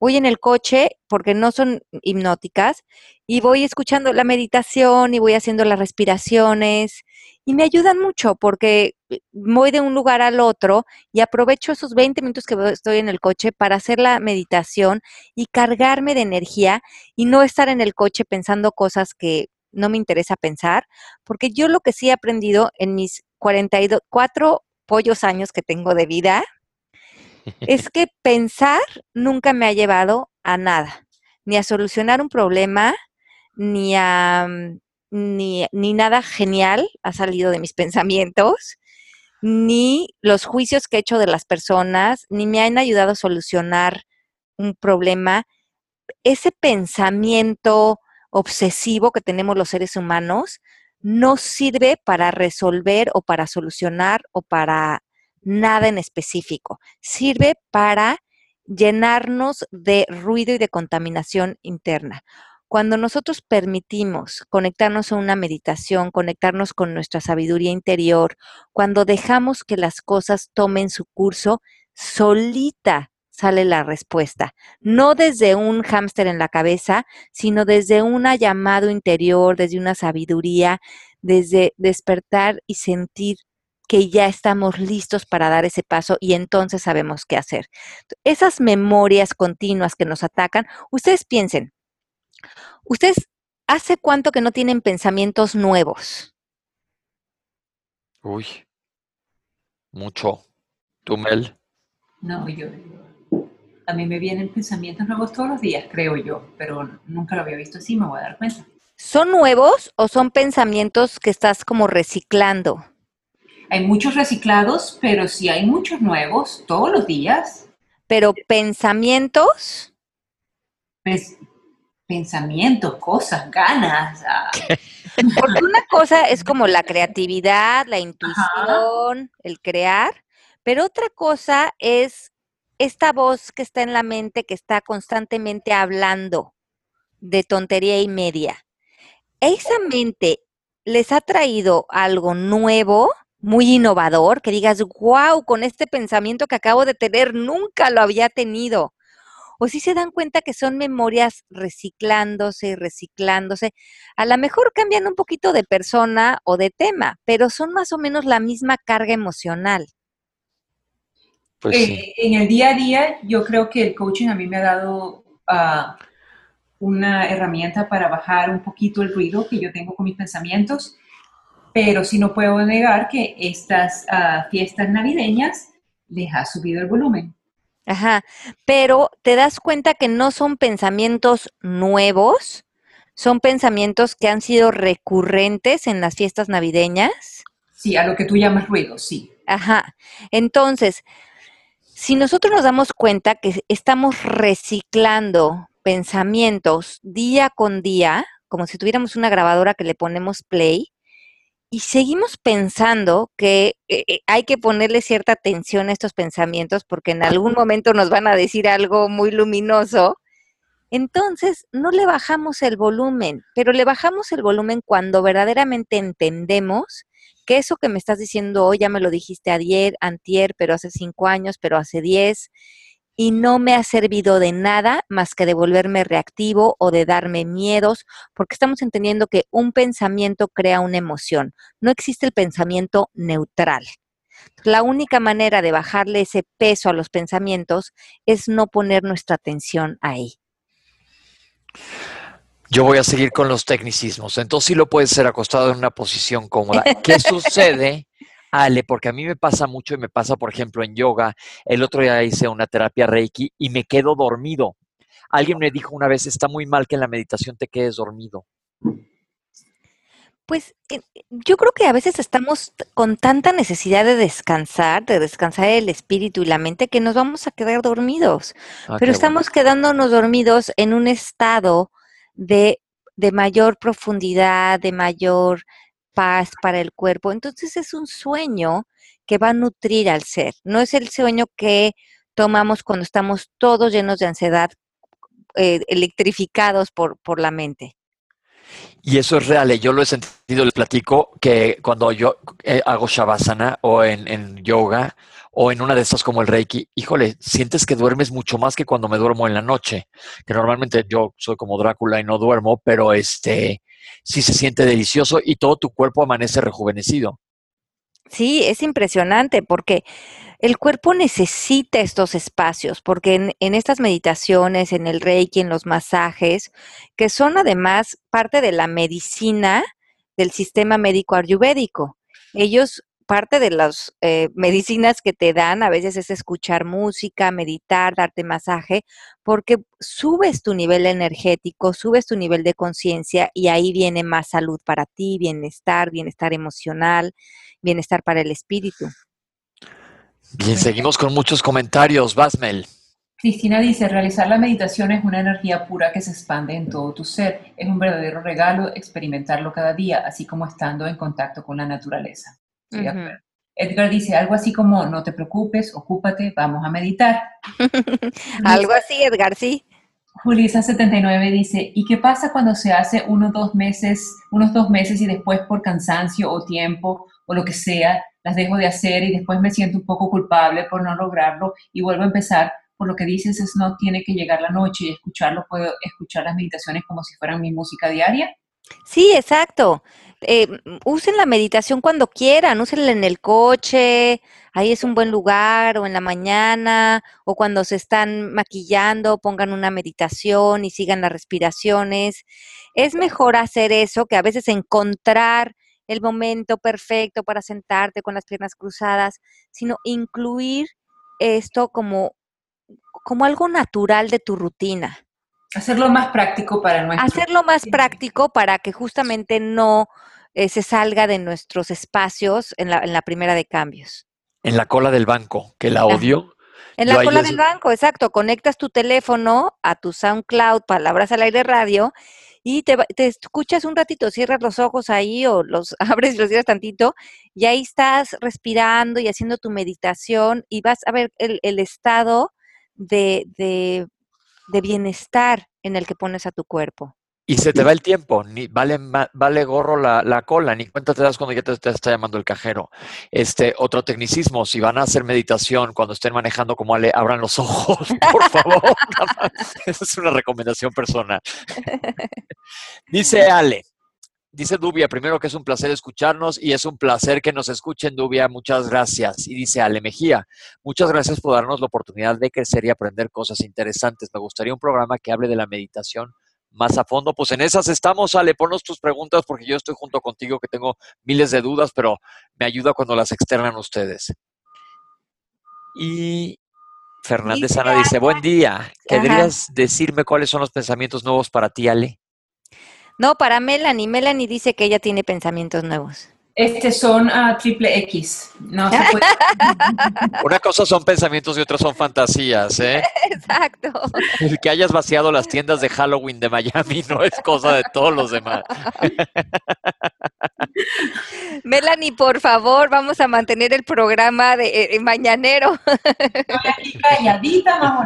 voy en el coche porque no son hipnóticas y voy escuchando la meditación y voy haciendo las respiraciones y me ayudan mucho porque voy de un lugar al otro y aprovecho esos 20 minutos que estoy en el coche para hacer la meditación y cargarme de energía y no estar en el coche pensando cosas que no me interesa pensar, porque yo lo que sí he aprendido en mis 44 pollos años que tengo de vida, es que pensar nunca me ha llevado a nada, ni a solucionar un problema, ni a mm, ni, ni nada genial ha salido de mis [LAUGHS] pensamientos, ni los juicios que he hecho de las personas, ni me han ayudado a solucionar un problema. Ese pensamiento obsesivo que tenemos los seres humanos no sirve para resolver o para solucionar o para nada en específico. Sirve para llenarnos de ruido y de contaminación interna. Cuando nosotros permitimos conectarnos a una meditación, conectarnos con nuestra sabiduría interior, cuando dejamos que las cosas tomen su curso, solita sale la respuesta. No desde un hámster en la cabeza, sino desde un llamado interior, desde una sabiduría, desde despertar y sentir que ya estamos listos para dar ese paso y entonces sabemos qué hacer. Esas memorias continuas que nos atacan, ustedes piensen, ustedes hace cuánto que no tienen pensamientos nuevos. Uy, mucho. ¿Tú, Mel? No, yo, a mí me vienen pensamientos nuevos todos los días, creo yo, pero nunca lo había visto así, me voy a dar cuenta. ¿Son nuevos o son pensamientos que estás como reciclando? Hay muchos reciclados, pero sí hay muchos nuevos todos los días. Pero pensamientos. Pues, pensamientos, cosas, ganas. Ah. [LAUGHS] Porque una cosa es como la creatividad, la intuición, el crear, pero otra cosa es esta voz que está en la mente que está constantemente hablando de tontería y media. ¿Esa mente les ha traído algo nuevo, muy innovador, que digas, wow, con este pensamiento que acabo de tener, nunca lo había tenido? O si se dan cuenta que son memorias reciclándose y reciclándose. A lo mejor cambian un poquito de persona o de tema, pero son más o menos la misma carga emocional. Pues eh, En el día a día, yo creo que el coaching a mí me ha dado ah, una herramienta para bajar un poquito el ruido que yo tengo con mis pensamientos, pero sí no puedo negar que estas ah, fiestas navideñas les ha subido el volumen. Ajá, pero te das cuenta que no son pensamientos nuevos, son pensamientos que han sido recurrentes en las fiestas navideñas. Sí, a lo que tú llamas ruido, sí. Ajá, entonces, si nosotros nos damos cuenta que estamos reciclando pensamientos día con día, como si tuviéramos una grabadora que le ponemos play, y seguimos pensando que eh, eh, hay que ponerle cierta atención a estos pensamientos porque en algún momento nos van a decir algo muy luminoso, entonces no le bajamos el volumen, pero le bajamos el volumen cuando verdaderamente entendemos que eso que me estás diciendo hoy ya me lo dijiste ayer, antier, pero hace cinco años, pero hace diez, y no me ha servido de nada más que de volverme reactivo o de darme miedos, porque estamos entendiendo que un pensamiento crea una emoción. No existe el pensamiento neutral. La única manera de bajarle ese peso a los pensamientos es no poner nuestra atención ahí. Yo voy a seguir con los tecnicismos. Entonces sí lo puedes ser acostado en una posición cómoda. ¿Qué [LAUGHS] sucede Ale, porque a mí me pasa mucho y me pasa, por ejemplo, en yoga. El otro día hice una terapia Reiki y me quedo dormido. Alguien me dijo una vez, está muy mal que en la meditación te quedes dormido. Pues eh, yo creo que a veces estamos con tanta necesidad de descansar, de descansar el espíritu y la mente, que nos vamos a quedar dormidos. Ah, Pero estamos quedándonos dormidos en un estado de, de mayor profundidad, de mayor paz para el cuerpo. Entonces es un sueño que va a nutrir al ser. No es el sueño que tomamos cuando estamos todos llenos de ansiedad, eh, electrificados por, por la mente. Y eso es real, ¿eh? yo lo he sentido, les platico que cuando yo eh, hago Shavasana o en, en, yoga o en una de estas como el Reiki, híjole, sientes que duermes mucho más que cuando me duermo en la noche, que normalmente yo soy como Drácula y no duermo, pero este, sí se siente delicioso y todo tu cuerpo amanece rejuvenecido. Sí, es impresionante porque el cuerpo necesita estos espacios, porque en, en, estas meditaciones, en el reiki, en los masajes, que son además parte de la medicina del sistema médico ayurvédico, ellos parte de las eh, medicinas que te dan a veces es escuchar música, meditar, darte masaje, porque subes tu nivel energético, subes tu nivel de conciencia y ahí viene más salud para ti, bienestar, bienestar emocional, bienestar para el espíritu. Bien, seguimos con muchos comentarios. Basmel. Cristina dice, realizar la meditación es una energía pura que se expande en todo tu ser. Es un verdadero regalo experimentarlo cada día, así como estando en contacto con la naturaleza. Edgar dice algo así como, no te preocupes, ocúpate, vamos a meditar. [LAUGHS] algo así, Edgar, sí. Julisa79 dice, ¿y qué pasa cuando se hace unos dos meses, unos dos meses y después por cansancio o tiempo o lo que sea, las dejo de hacer y después me siento un poco culpable por no lograrlo y vuelvo a empezar? Por lo que dices es no tiene que llegar la noche y escucharlo, puedo escuchar las meditaciones como si fueran mi música diaria. Sí, exacto. Eh, usen la meditación cuando quieran, úsenla en el coche, ahí es un buen lugar, o en la mañana, o cuando se están maquillando, pongan una meditación y sigan las respiraciones. Es mejor hacer eso que a veces encontrar el momento perfecto para sentarte con las piernas cruzadas, sino incluir esto como, como algo natural de tu rutina. Hacerlo más práctico para nuestro... Hacerlo más práctico para que justamente no eh, se salga de nuestros espacios en la, en la primera de cambios. En la cola del banco, que la odio. En la cola del banco, exacto. Conectas tu teléfono a tu SoundCloud, palabras al aire radio, y te, te, escuchas un ratito, cierras los ojos ahí o los [LAUGHS] abres y los cierras tantito, y ahí estás respirando y haciendo tu meditación y vas a ver el, el estado de, de, de bienestar en el que pones a tu cuerpo. Y se te va el tiempo, ni vale, vale gorro la, la, cola, ni cuenta te das cuando ya te, te, está llamando el cajero. Este, otro tecnicismo, si van a hacer meditación cuando estén manejando como Ale, abran los ojos, [LAUGHS] por favor. [LAUGHS] Esa es una recomendación personal. [LAUGHS] Dice Ale, dice Dubia, primero que es un placer escucharnos y es un placer que nos escuchen, Dubia, muchas gracias. Y dice Ale Mejía, muchas gracias por darnos la oportunidad de crecer y aprender cosas interesantes. Me gustaría un programa que hable de la meditación más a fondo. Pues en esas estamos, Ale, ponnos tus preguntas porque yo estoy junto contigo que tengo miles de dudas, pero me ayuda cuando las externan ustedes. Y Fernández Ana dice, buen día. ¿Querrías decirme cuáles son los pensamientos nuevos para ti, Ale? No, para Melanie. Melanie dice que ella tiene pensamientos nuevos. Este son uh, triple X. No se puede. [LAUGHS] Una cosa son pensamientos y otras son fantasías, ¿eh? Exacto. El que hayas vaciado las tiendas de Halloween de Miami no es cosa de todos los demás. [LAUGHS] [LAUGHS] Melanie, por favor, vamos a mantener el programa de eh, mañanero. calladita, mamá.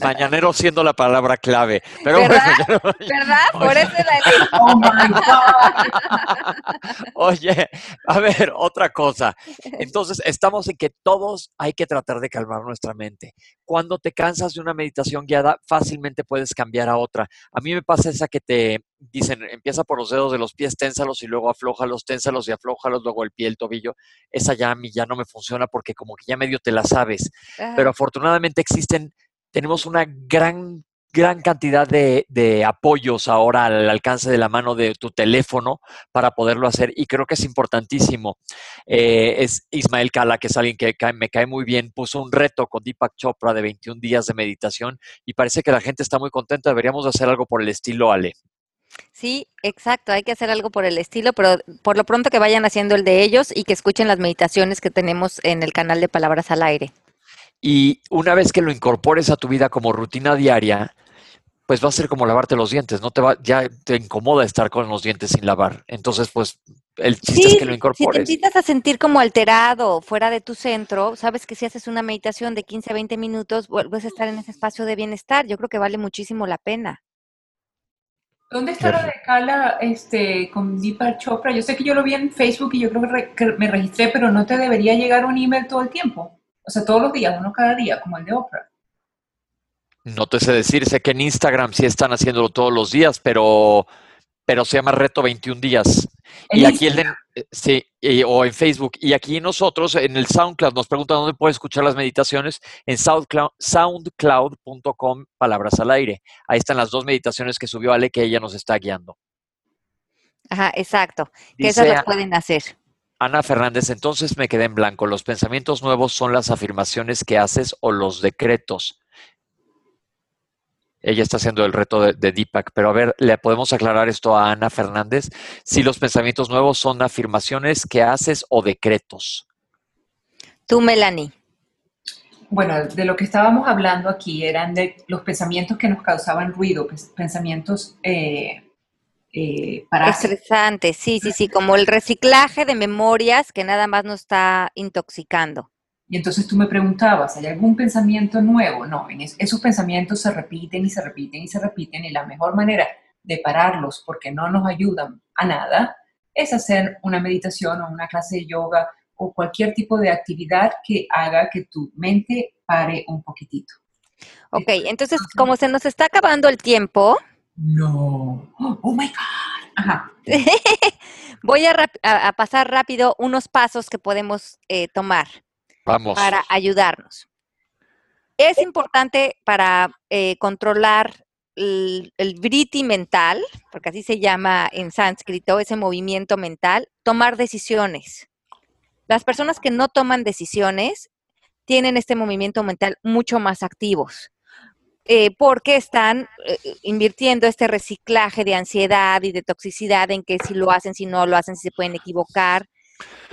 Mañanero siendo la palabra clave. Pero ¿Verdad? bueno, ¿Verdad? Por eso la Oh my God. [LAUGHS] Oye, a ver, otra cosa. Entonces, estamos en que todos hay que tratar de calmar nuestra mente. Cuando te cansas de una meditación guiada, fácilmente puedes cambiar a otra. A mí me pasa esa que te dicen, empieza por los dedos de los pies, ténsalos y luego aflójalos, ténsalos y aflójalos, luego el pie, el tobillo. Esa ya a mí ya no me funciona porque como que ya medio te la sabes. Pero afortunadamente existen, tenemos una gran gran cantidad de, de, apoyos ahora al alcance de la mano de tu teléfono para poderlo hacer y creo que es importantísimo. Eh, es Ismael Cala, que es alguien que cae, me cae muy bien, puso un reto con Deepak Chopra de 21 días de meditación y parece que la gente está muy contenta. Deberíamos hacer algo por el estilo, Ale. Sí, exacto, hay que hacer algo por el estilo, pero por lo pronto que vayan haciendo el de ellos y que escuchen las meditaciones que tenemos en el canal de Palabras al Aire. Y una vez que lo incorpores a tu vida como rutina diaria, pues va a ser como lavarte los dientes, no te va, ya te incomoda estar con los dientes sin lavar. Entonces, pues el chiste Sí, es que lo si te incorpores. empiezas a sentir como alterado, fuera de tu centro, sabes que si haces una meditación de 15 a 20 minutos, vuelves a estar en ese espacio de bienestar. Yo creo que vale muchísimo la pena. ¿Dónde está lo de Kala este, con Deepak Chopra? Yo sé que yo lo vi en Facebook y yo creo que, re- que me registré, pero no te debería llegar un email todo el tiempo. O sea, todos los días, uno cada día, como el de Oprah. No te sé decir, sé que en Instagram sí están haciéndolo todos los días, pero, pero se llama Reto 21 días. Y aquí el de- eh, sí, y- o en Facebook. Y aquí nosotros en el SoundCloud nos preguntan dónde puedes escuchar las meditaciones en SoundCloud, soundcloud.com, palabras al aire. Ahí están las dos meditaciones que subió Ale que ella nos está guiando. Ajá, exacto. Que esas las pueden hacer. Ana Fernández, entonces me quedé en blanco. ¿Los pensamientos nuevos son las afirmaciones que haces o los decretos? Ella está haciendo el reto de, de Deepak, pero a ver, ¿le podemos aclarar esto a Ana Fernández? Si los pensamientos nuevos son afirmaciones que haces o decretos. Tú, Melanie. Bueno, de lo que estábamos hablando aquí eran de los pensamientos que nos causaban ruido, pens- pensamientos eh, eh, parásitos. Estresante, sí, sí, sí, como el reciclaje de memorias que nada más nos está intoxicando. Y entonces tú me preguntabas, ¿hay algún pensamiento nuevo? No, en es- esos pensamientos se repiten y se repiten y se repiten y la mejor manera de pararlos porque no nos ayudan a nada es hacer una meditación o una clase de yoga o cualquier tipo de actividad que haga que tu mente pare un poquitito. Ok, entonces, como se nos está acabando el tiempo, No. Oh my God. Ajá. [LAUGHS] Voy a, pasar rápido unos pasos que podemos eh, tomar Vamos. para ayudarnos. Es importante para eh, controlar el, el vriti mental, porque así se llama en sánscrito, ese movimiento mental, tomar decisiones. Las personas que no toman decisiones tienen este movimiento mental mucho más activos. Eh, porque están eh, invirtiendo este reciclaje de ansiedad y de toxicidad en que si lo hacen, si no lo hacen, si se pueden equivocar.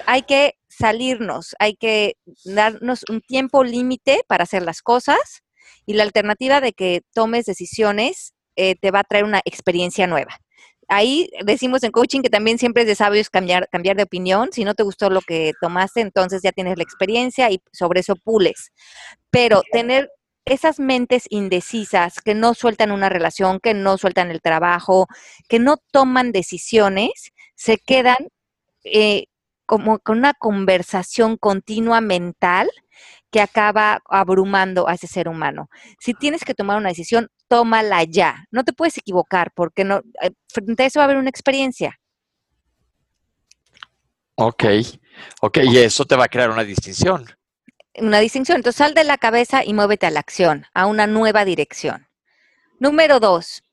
Hay que salirnos, hay que darnos un tiempo límite para hacer las cosas y la alternativa de que tomes decisiones eh, te va a traer una experiencia nueva. Ahí decimos en coaching que también siempre es de sabios cambiar, cambiar de opinión. Si no te gustó lo que tomaste, entonces ya tienes la experiencia y sobre eso pules. Pero tener esas mentes indecisas que no sueltan una relación, que no sueltan el trabajo, que no toman decisiones, se quedan eh, como con una conversación continua mental que acaba abrumando a ese ser humano. Si tienes que tomar una decisión, tómala ya. No te puedes equivocar porque no, eh, frente a eso va a haber una experiencia. Ok, ok, y eso te va a crear una distinción una distinción. Entonces sal de la cabeza y muévete a la acción, a una nueva dirección. Número dos,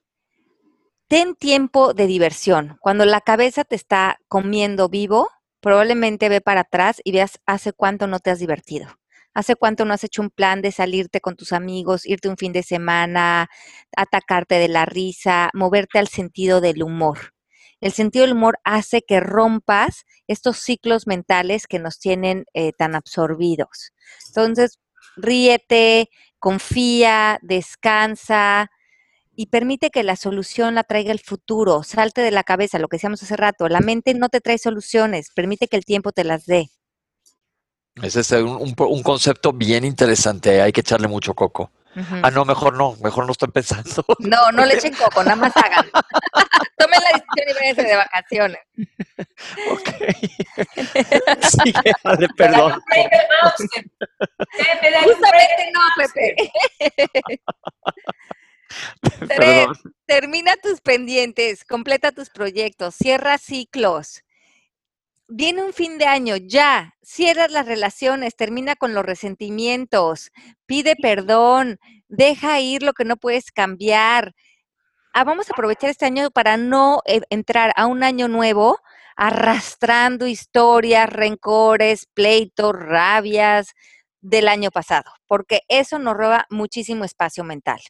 ten tiempo de diversión. Cuando la cabeza te está comiendo vivo, probablemente ve para atrás y veas hace cuánto no te has divertido. ¿Hace cuánto no has hecho un plan de salirte con tus amigos, irte un fin de semana, atacarte de la risa, moverte al sentido del humor? el sentido del humor hace que rompas estos ciclos mentales que nos tienen eh, tan absorbidos. Entonces, ríete, confía, descansa y permite que la solución la traiga el futuro. Salte de la cabeza, lo que decíamos hace rato. La mente no te trae soluciones, permite que el tiempo te las dé. Ese es un, un concepto bien interesante, hay que echarle mucho coco. Ah, no, mejor no, mejor no estoy pensando. [LAUGHS] No, no le echen coco, nada más hagan. [LAUGHS] Tomen la decisión y váyanse de vacaciones. [LAUGHS] Ok. Sigue, perdón. Justamente no, Pepe. [LAUGHS] Termina tus pendientes, completa tus proyectos, cierra ciclos viene un fin de año, ya, cierras las relaciones, termina con los resentimientos, pide perdón, deja ir lo que no puedes cambiar. Ah, vamos a aprovechar este año para no eh, entrar a un año nuevo arrastrando historias, rencores, pleitos, rabias del año pasado, porque eso nos roba muchísimo espacio mental.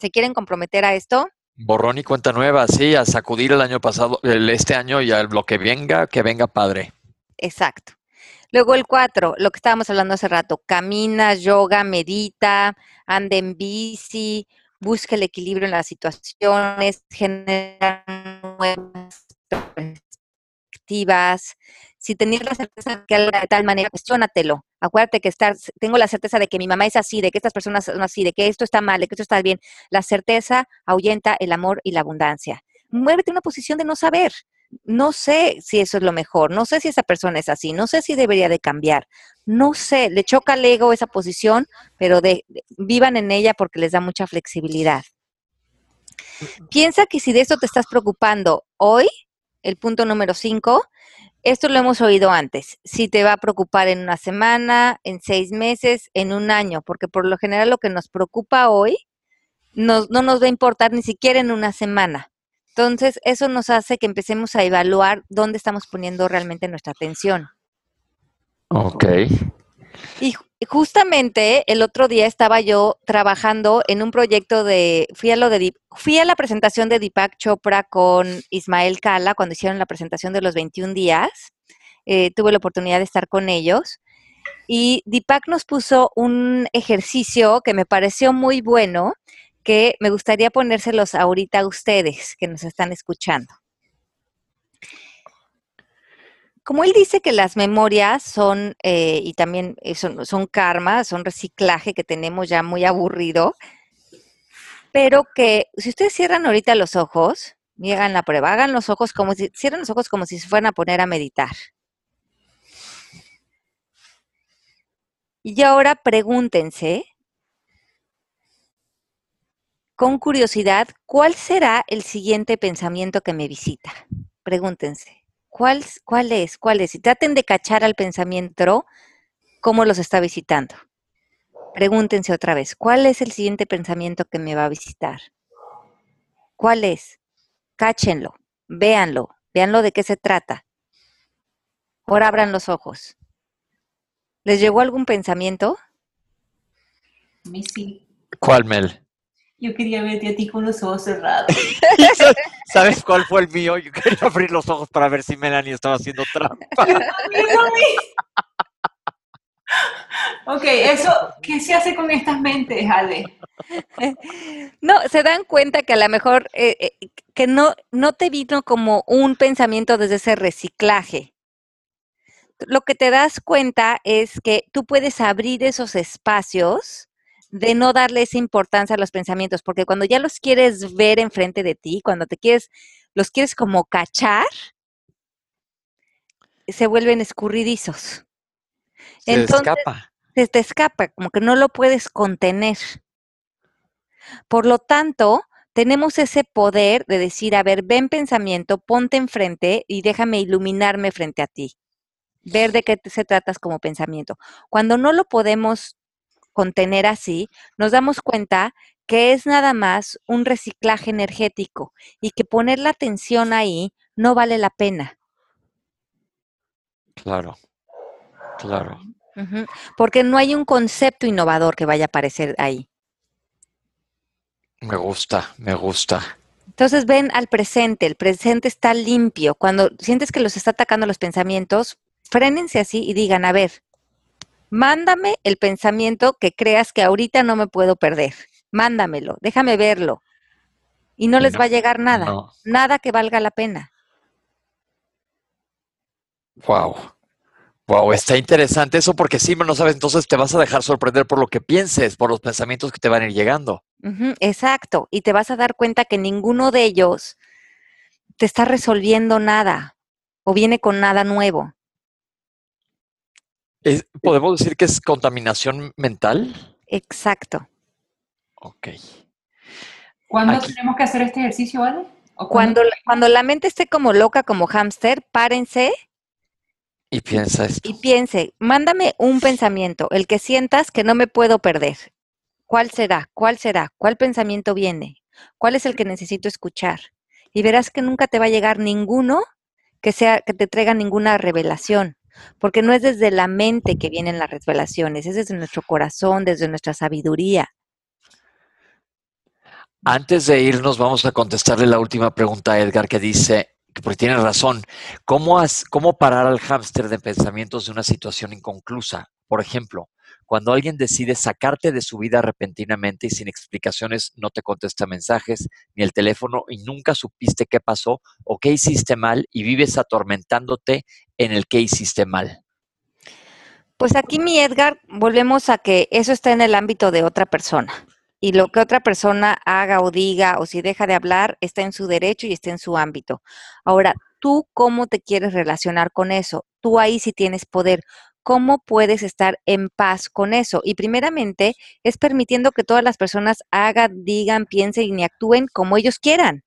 ¿Se quieren comprometer a esto? Borrón y cuenta nueva, sí, a sacudir el año pasado, el, este año y a lo que venga, que venga padre. Exacto. Luego el cuatro, lo que estábamos hablando hace rato, camina, yoga, medita, anda en bici, busca el equilibrio en las situaciones, genera nuevas perspectivas, si tenías la certeza que algo de tal manera, cuestionatelo. Acuérdate que estar, tengo la certeza de que mi mamá es así, de que estas personas son así, de que esto está mal, de que esto está bien. La certeza ahuyenta el amor y la abundancia. Muévete en una posición de no saber. No sé si eso es lo mejor, no sé si esa persona es así, no sé si debería de cambiar, no sé, le choca al ego esa posición, pero de, vivan en ella porque les da mucha flexibilidad. Piensa que si de esto te estás preocupando hoy, el punto número cinco, esto lo hemos oído antes. Si te va a preocupar en una semana, en seis meses, en un año, porque por lo general lo que nos preocupa hoy no nos va a importar ni siquiera en una semana. Entonces, eso nos hace que empecemos a evaluar dónde estamos poniendo realmente nuestra atención. Ok. Y justamente el otro día estaba yo trabajando en un proyecto de, fui a lo de, fui a la presentación de Deepak Chopra con Ismael Kala cuando hicieron la presentación de los 21 días. Eh, tuve la oportunidad de estar con ellos. Y Deepak nos puso un ejercicio que me pareció muy bueno, que me gustaría ponérselos ahorita a ustedes que nos están escuchando como él dice que las memorias son, eh, y también eh, son, son, karma, son reciclaje que tenemos ya muy aburrido, pero que si ustedes cierran ahorita los ojos, y hagan la prueba, hagan los ojos como si, cierran los ojos como si se fueran a poner a meditar. Y ahora pregúntense, con curiosidad, ¿cuál será el siguiente pensamiento que me visita? pregúntense, ¿cuál, ¿cuál es? ¿Cuál es? Y traten de cachar al pensamiento cómo los está visitando. Pregúntense otra vez, ¿cuál es el siguiente pensamiento que me va a visitar? ¿Cuál es? Cáchenlo, véanlo, véanlo de qué se trata. Ahora abran los ojos. ¿Les llegó algún pensamiento? A mí sí. ¿Cuál, Mel? Yo quería verte a ti con los ojos cerrados. [LAUGHS] ¿Sabes cuál fue el mío? Yo quería abrir los ojos para ver si Melanie estaba haciendo trampa. ok, eso, ¿qué se hace con estas mentes, Ale? [LAUGHS] No, se dan cuenta que a lo mejor eh, eh, que no, no te vino como un pensamiento desde ese reciclaje. Lo que te das cuenta es que tú puedes abrir esos espacios de no darle esa importancia a los pensamientos, porque cuando ya los quieres ver enfrente de ti, cuando te quieres, los quieres como cachar, se vuelven escurridizos. Se escapa. Se te escapa, como que no lo puedes contener. Por lo tanto, tenemos ese poder de decir, a ver, ven pensamiento, ponte enfrente y déjame iluminarme frente a ti. Ver de qué se tratas como pensamiento. Cuando no lo podemos contener así, nos damos cuenta que es nada más un reciclaje energético y que poner la atención ahí no vale la pena. Claro, claro. Porque no hay un concepto innovador que vaya a aparecer ahí. Me gusta, me gusta. Entonces ven al presente, el presente está limpio. Cuando sientes que los está atacando los pensamientos, frénense así y digan, a ver, mándame el pensamiento que creas que ahorita no me puedo perder. Mándamelo, déjame verlo. Y no les va a llegar nada, nada que valga la pena. Wow. Wow, está interesante eso porque sí, no sabes, entonces te vas a dejar sorprender por lo que pienses, por los pensamientos que te van a ir llegando. exacto, y te vas a dar cuenta que ninguno de ellos te está resolviendo nada o viene con nada nuevo. ¿Podemos decir que es contaminación mental? Exacto. Ok. ¿Cuándo tenemos que hacer este ejercicio, Ale? Cuando, cuando la mente esté como loca, como hámster, párense. Y piensa esto. Y piense, mándame un pensamiento, el que sientas que no me puedo perder. ¿Cuál será? ¿Cuál será? ¿Cuál pensamiento viene? ¿Cuál es el que necesito escuchar? Y verás que nunca te va a llegar ninguno que sea que te traiga ninguna revelación porque no es desde la mente que vienen las revelaciones, es desde nuestro corazón, desde nuestra sabiduría. Antes de irnos, vamos a contestarle la última pregunta a Edgar que dice, porque tiene razón, ¿cómo, cómo parar al hámster de pensamientos de una situación inconclusa? Por ejemplo, cuando alguien decide sacarte de su vida repentinamente y sin explicaciones no te contesta mensajes ni el teléfono y nunca supiste qué pasó o qué hiciste mal y vives atormentándote en el qué hiciste mal. Pues aquí mi Edgar, volvemos a que eso está en el ámbito de otra persona. Y lo que otra persona haga o diga o si deja de hablar está en su derecho y está en su ámbito. Ahora, ¿tú cómo te quieres relacionar con eso? Tú ahí sí tienes poder cómo puedes estar en paz con eso. Y primeramente es permitiendo que todas las personas hagan, digan, piensen y actúen como ellos quieran.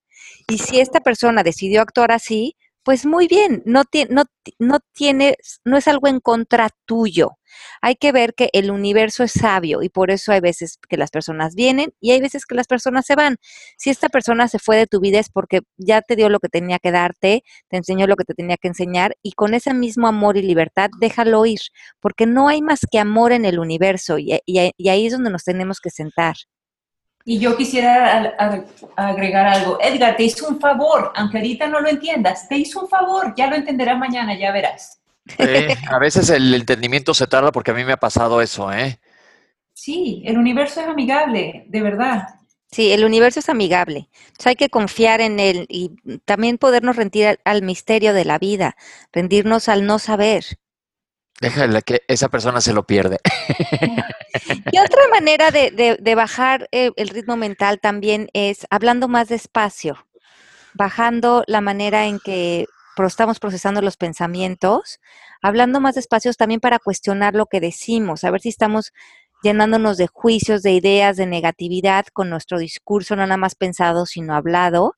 Y si esta persona decidió actuar así, pues muy bien, no, no, no, tiene, no es algo en contra tuyo. Hay que ver que el universo es sabio y por eso hay veces que las personas vienen y hay veces que las personas se van. Si esta persona se fue de tu vida es porque ya te dio lo que tenía que darte, te enseñó lo que te tenía que enseñar y con ese mismo amor y libertad déjalo ir, porque no hay más que amor en el universo y ahí es donde nos tenemos que sentar. Y yo quisiera agregar algo. Edgar, te hizo un favor, aunque ahorita no lo entiendas, te hizo un favor, ya lo entenderás mañana, ya verás. a veces el entendimiento se tarda porque a mí me ha pasado eso, ¿eh? Sí, el universo es amigable, de verdad. Sí, el universo es amigable. Entonces hay que confiar en él y también podernos rendir al misterio de la vida, rendirnos al no saber. Déjale que esa persona se lo pierde. [LAUGHS] Y otra manera de, bajar eh, el ritmo mental también es hablando más despacio, bajando la manera en que estamos procesando los pensamientos, hablando más despacio también para cuestionar lo que decimos, a ver si estamos llenándonos de juicios, de ideas, de negatividad con nuestro discurso, no nada más pensado, sino hablado,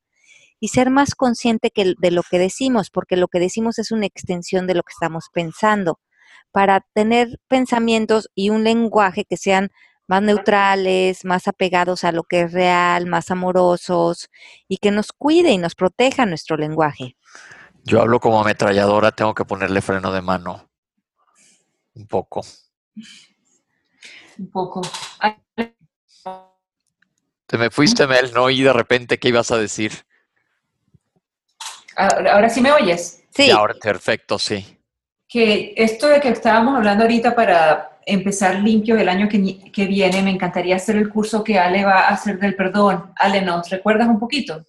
y ser más consciente que de lo que decimos, porque lo que decimos es una extensión de lo que estamos pensando, para tener pensamientos y un lenguaje que sean más neutrales, más apegados a lo que es real, más amorosos y que nos cuide y nos proteja nuestro lenguaje. Yo hablo como ametralladora, tengo que ponerle freno de mano. Un poco. Un poco. Te me fuiste, Mel, no y de repente qué ibas a decir. Ahora, sí me oyes. Sí. ahora perfecto, sí. Que esto de que estábamos hablando ahorita para empezar limpio el año que, que viene, me encantaría hacer el curso que Ale va a hacer del perdón. Ale, ¿nos recuerdas un poquito?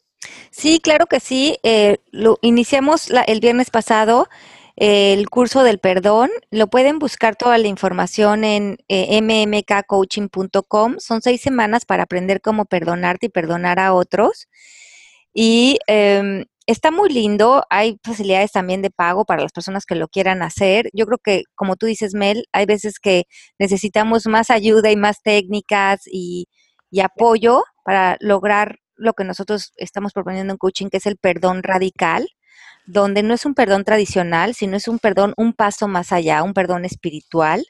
Sí, claro que sí. Eh, lo iniciamos el viernes pasado el curso del perdón. Lo pueden buscar toda la información en eh, mmkcoaching.com. Son seis semanas para aprender cómo perdonarte y perdonar a otros. Y em, está muy lindo. Hay facilidades también de pago para las personas que lo quieran hacer. Yo creo que, como tú dices, Mel, hay veces que necesitamos más ayuda y más técnicas y, apoyo para lograr lo que nosotros estamos proponiendo en coaching, que es el perdón radical donde no es un perdón tradicional, sino es un perdón un paso más allá, un perdón espiritual,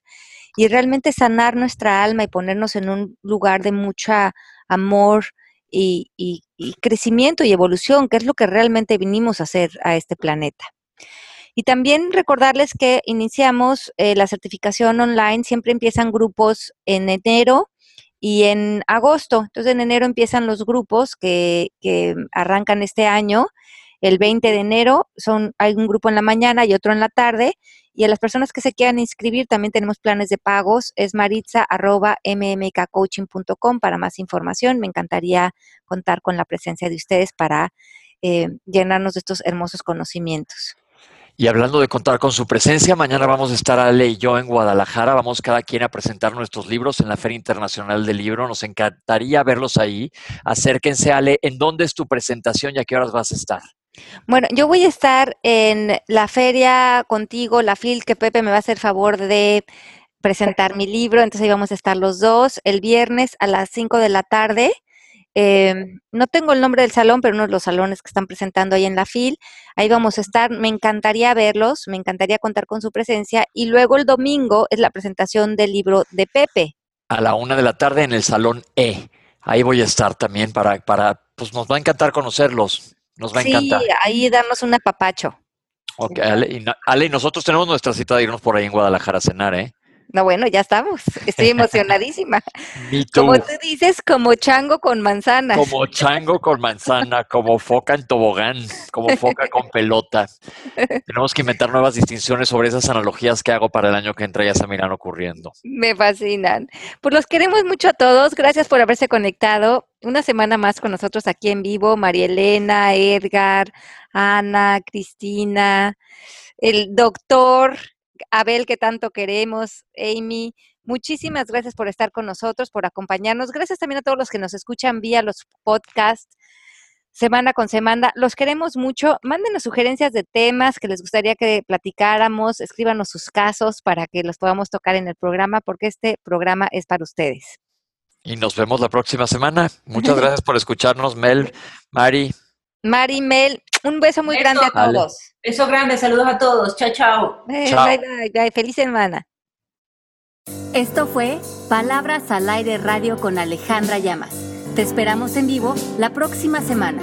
y realmente sanar nuestra alma y ponernos en un lugar de mucha amor y, crecimiento y evolución, que es lo que realmente vinimos a hacer a este planeta. Y también recordarles que iniciamos eh, la certificación online, siempre empiezan grupos en enero y en agosto. Entonces en enero empiezan los grupos que, que arrancan este año el 20 de enero. Son, hay un grupo en la mañana y otro en la tarde. Y a las personas que se quieran inscribir también tenemos planes de pagos. Es maritza.mmkcoaching.com para más información. Me encantaría contar con la presencia de ustedes para eh, llenarnos de estos hermosos conocimientos. Y hablando de contar con su presencia, mañana vamos a estar Ale y yo en Guadalajara. Vamos cada quien a presentar nuestros libros en la Feria Internacional del Libro. Nos encantaría verlos ahí. Acérquense, Ale. ¿En dónde es tu presentación y a qué horas vas a estar? Bueno, yo voy a estar en la feria contigo, la FIL, que Pepe me va a hacer favor de presentar mi libro, entonces ahí vamos a estar los dos el viernes a las 5 de la tarde. Em, no tengo el nombre del salón, pero uno de los salones que están presentando ahí en la FIL. Ahí vamos a estar. Me encantaría verlos, me encantaría contar con su presencia. Y luego el domingo es la presentación del libro de Pepe. A la una de la tarde en el salón E. Ahí voy a estar también para, para pues nos va a encantar conocerlos. Nos va a encantar. Sí, ahí darnos un apapacho. Ok, Ale y, Ale, nosotros tenemos nuestra cita de irnos por ahí en Guadalajara a cenar, ¿eh? No, bueno, ya estamos. Estoy emocionadísima. [LAUGHS] Como tú dices, como chango con manzana. Como chango con manzana, como foca en tobogán, como foca con pelota. [LAUGHS] Tenemos que inventar nuevas distinciones sobre esas analogías que hago para el año que entra, ya se miran ocurriendo. Me fascinan. Pues los queremos mucho a todos. Gracias por haberse conectado. Una semana más con nosotros aquí en vivo. María Elena, Edgar, Ana, Cristina, el doctor Abel, que tanto queremos, Amy. Muchísimas gracias por estar con nosotros, por acompañarnos. Gracias también a todos los que nos escuchan vía los podcasts semana con semana. Los queremos mucho. Mándenos sugerencias de temas que les gustaría que platicáramos. Escríbanos sus casos para que los podamos tocar en el programa, porque este programa es para ustedes. Y nos vemos la próxima semana. Muchas [LAUGHS] gracias por escucharnos, Mel, Mari. Mari, Mel, un beso muy grande a todos. Beso grande, saludos a todos. Chao, chao. Eh, bye, bye, bye. Feliz semana. Esto fue Palabras al Aire Radio con Alejandra Llamas. Te esperamos en vivo la próxima semana.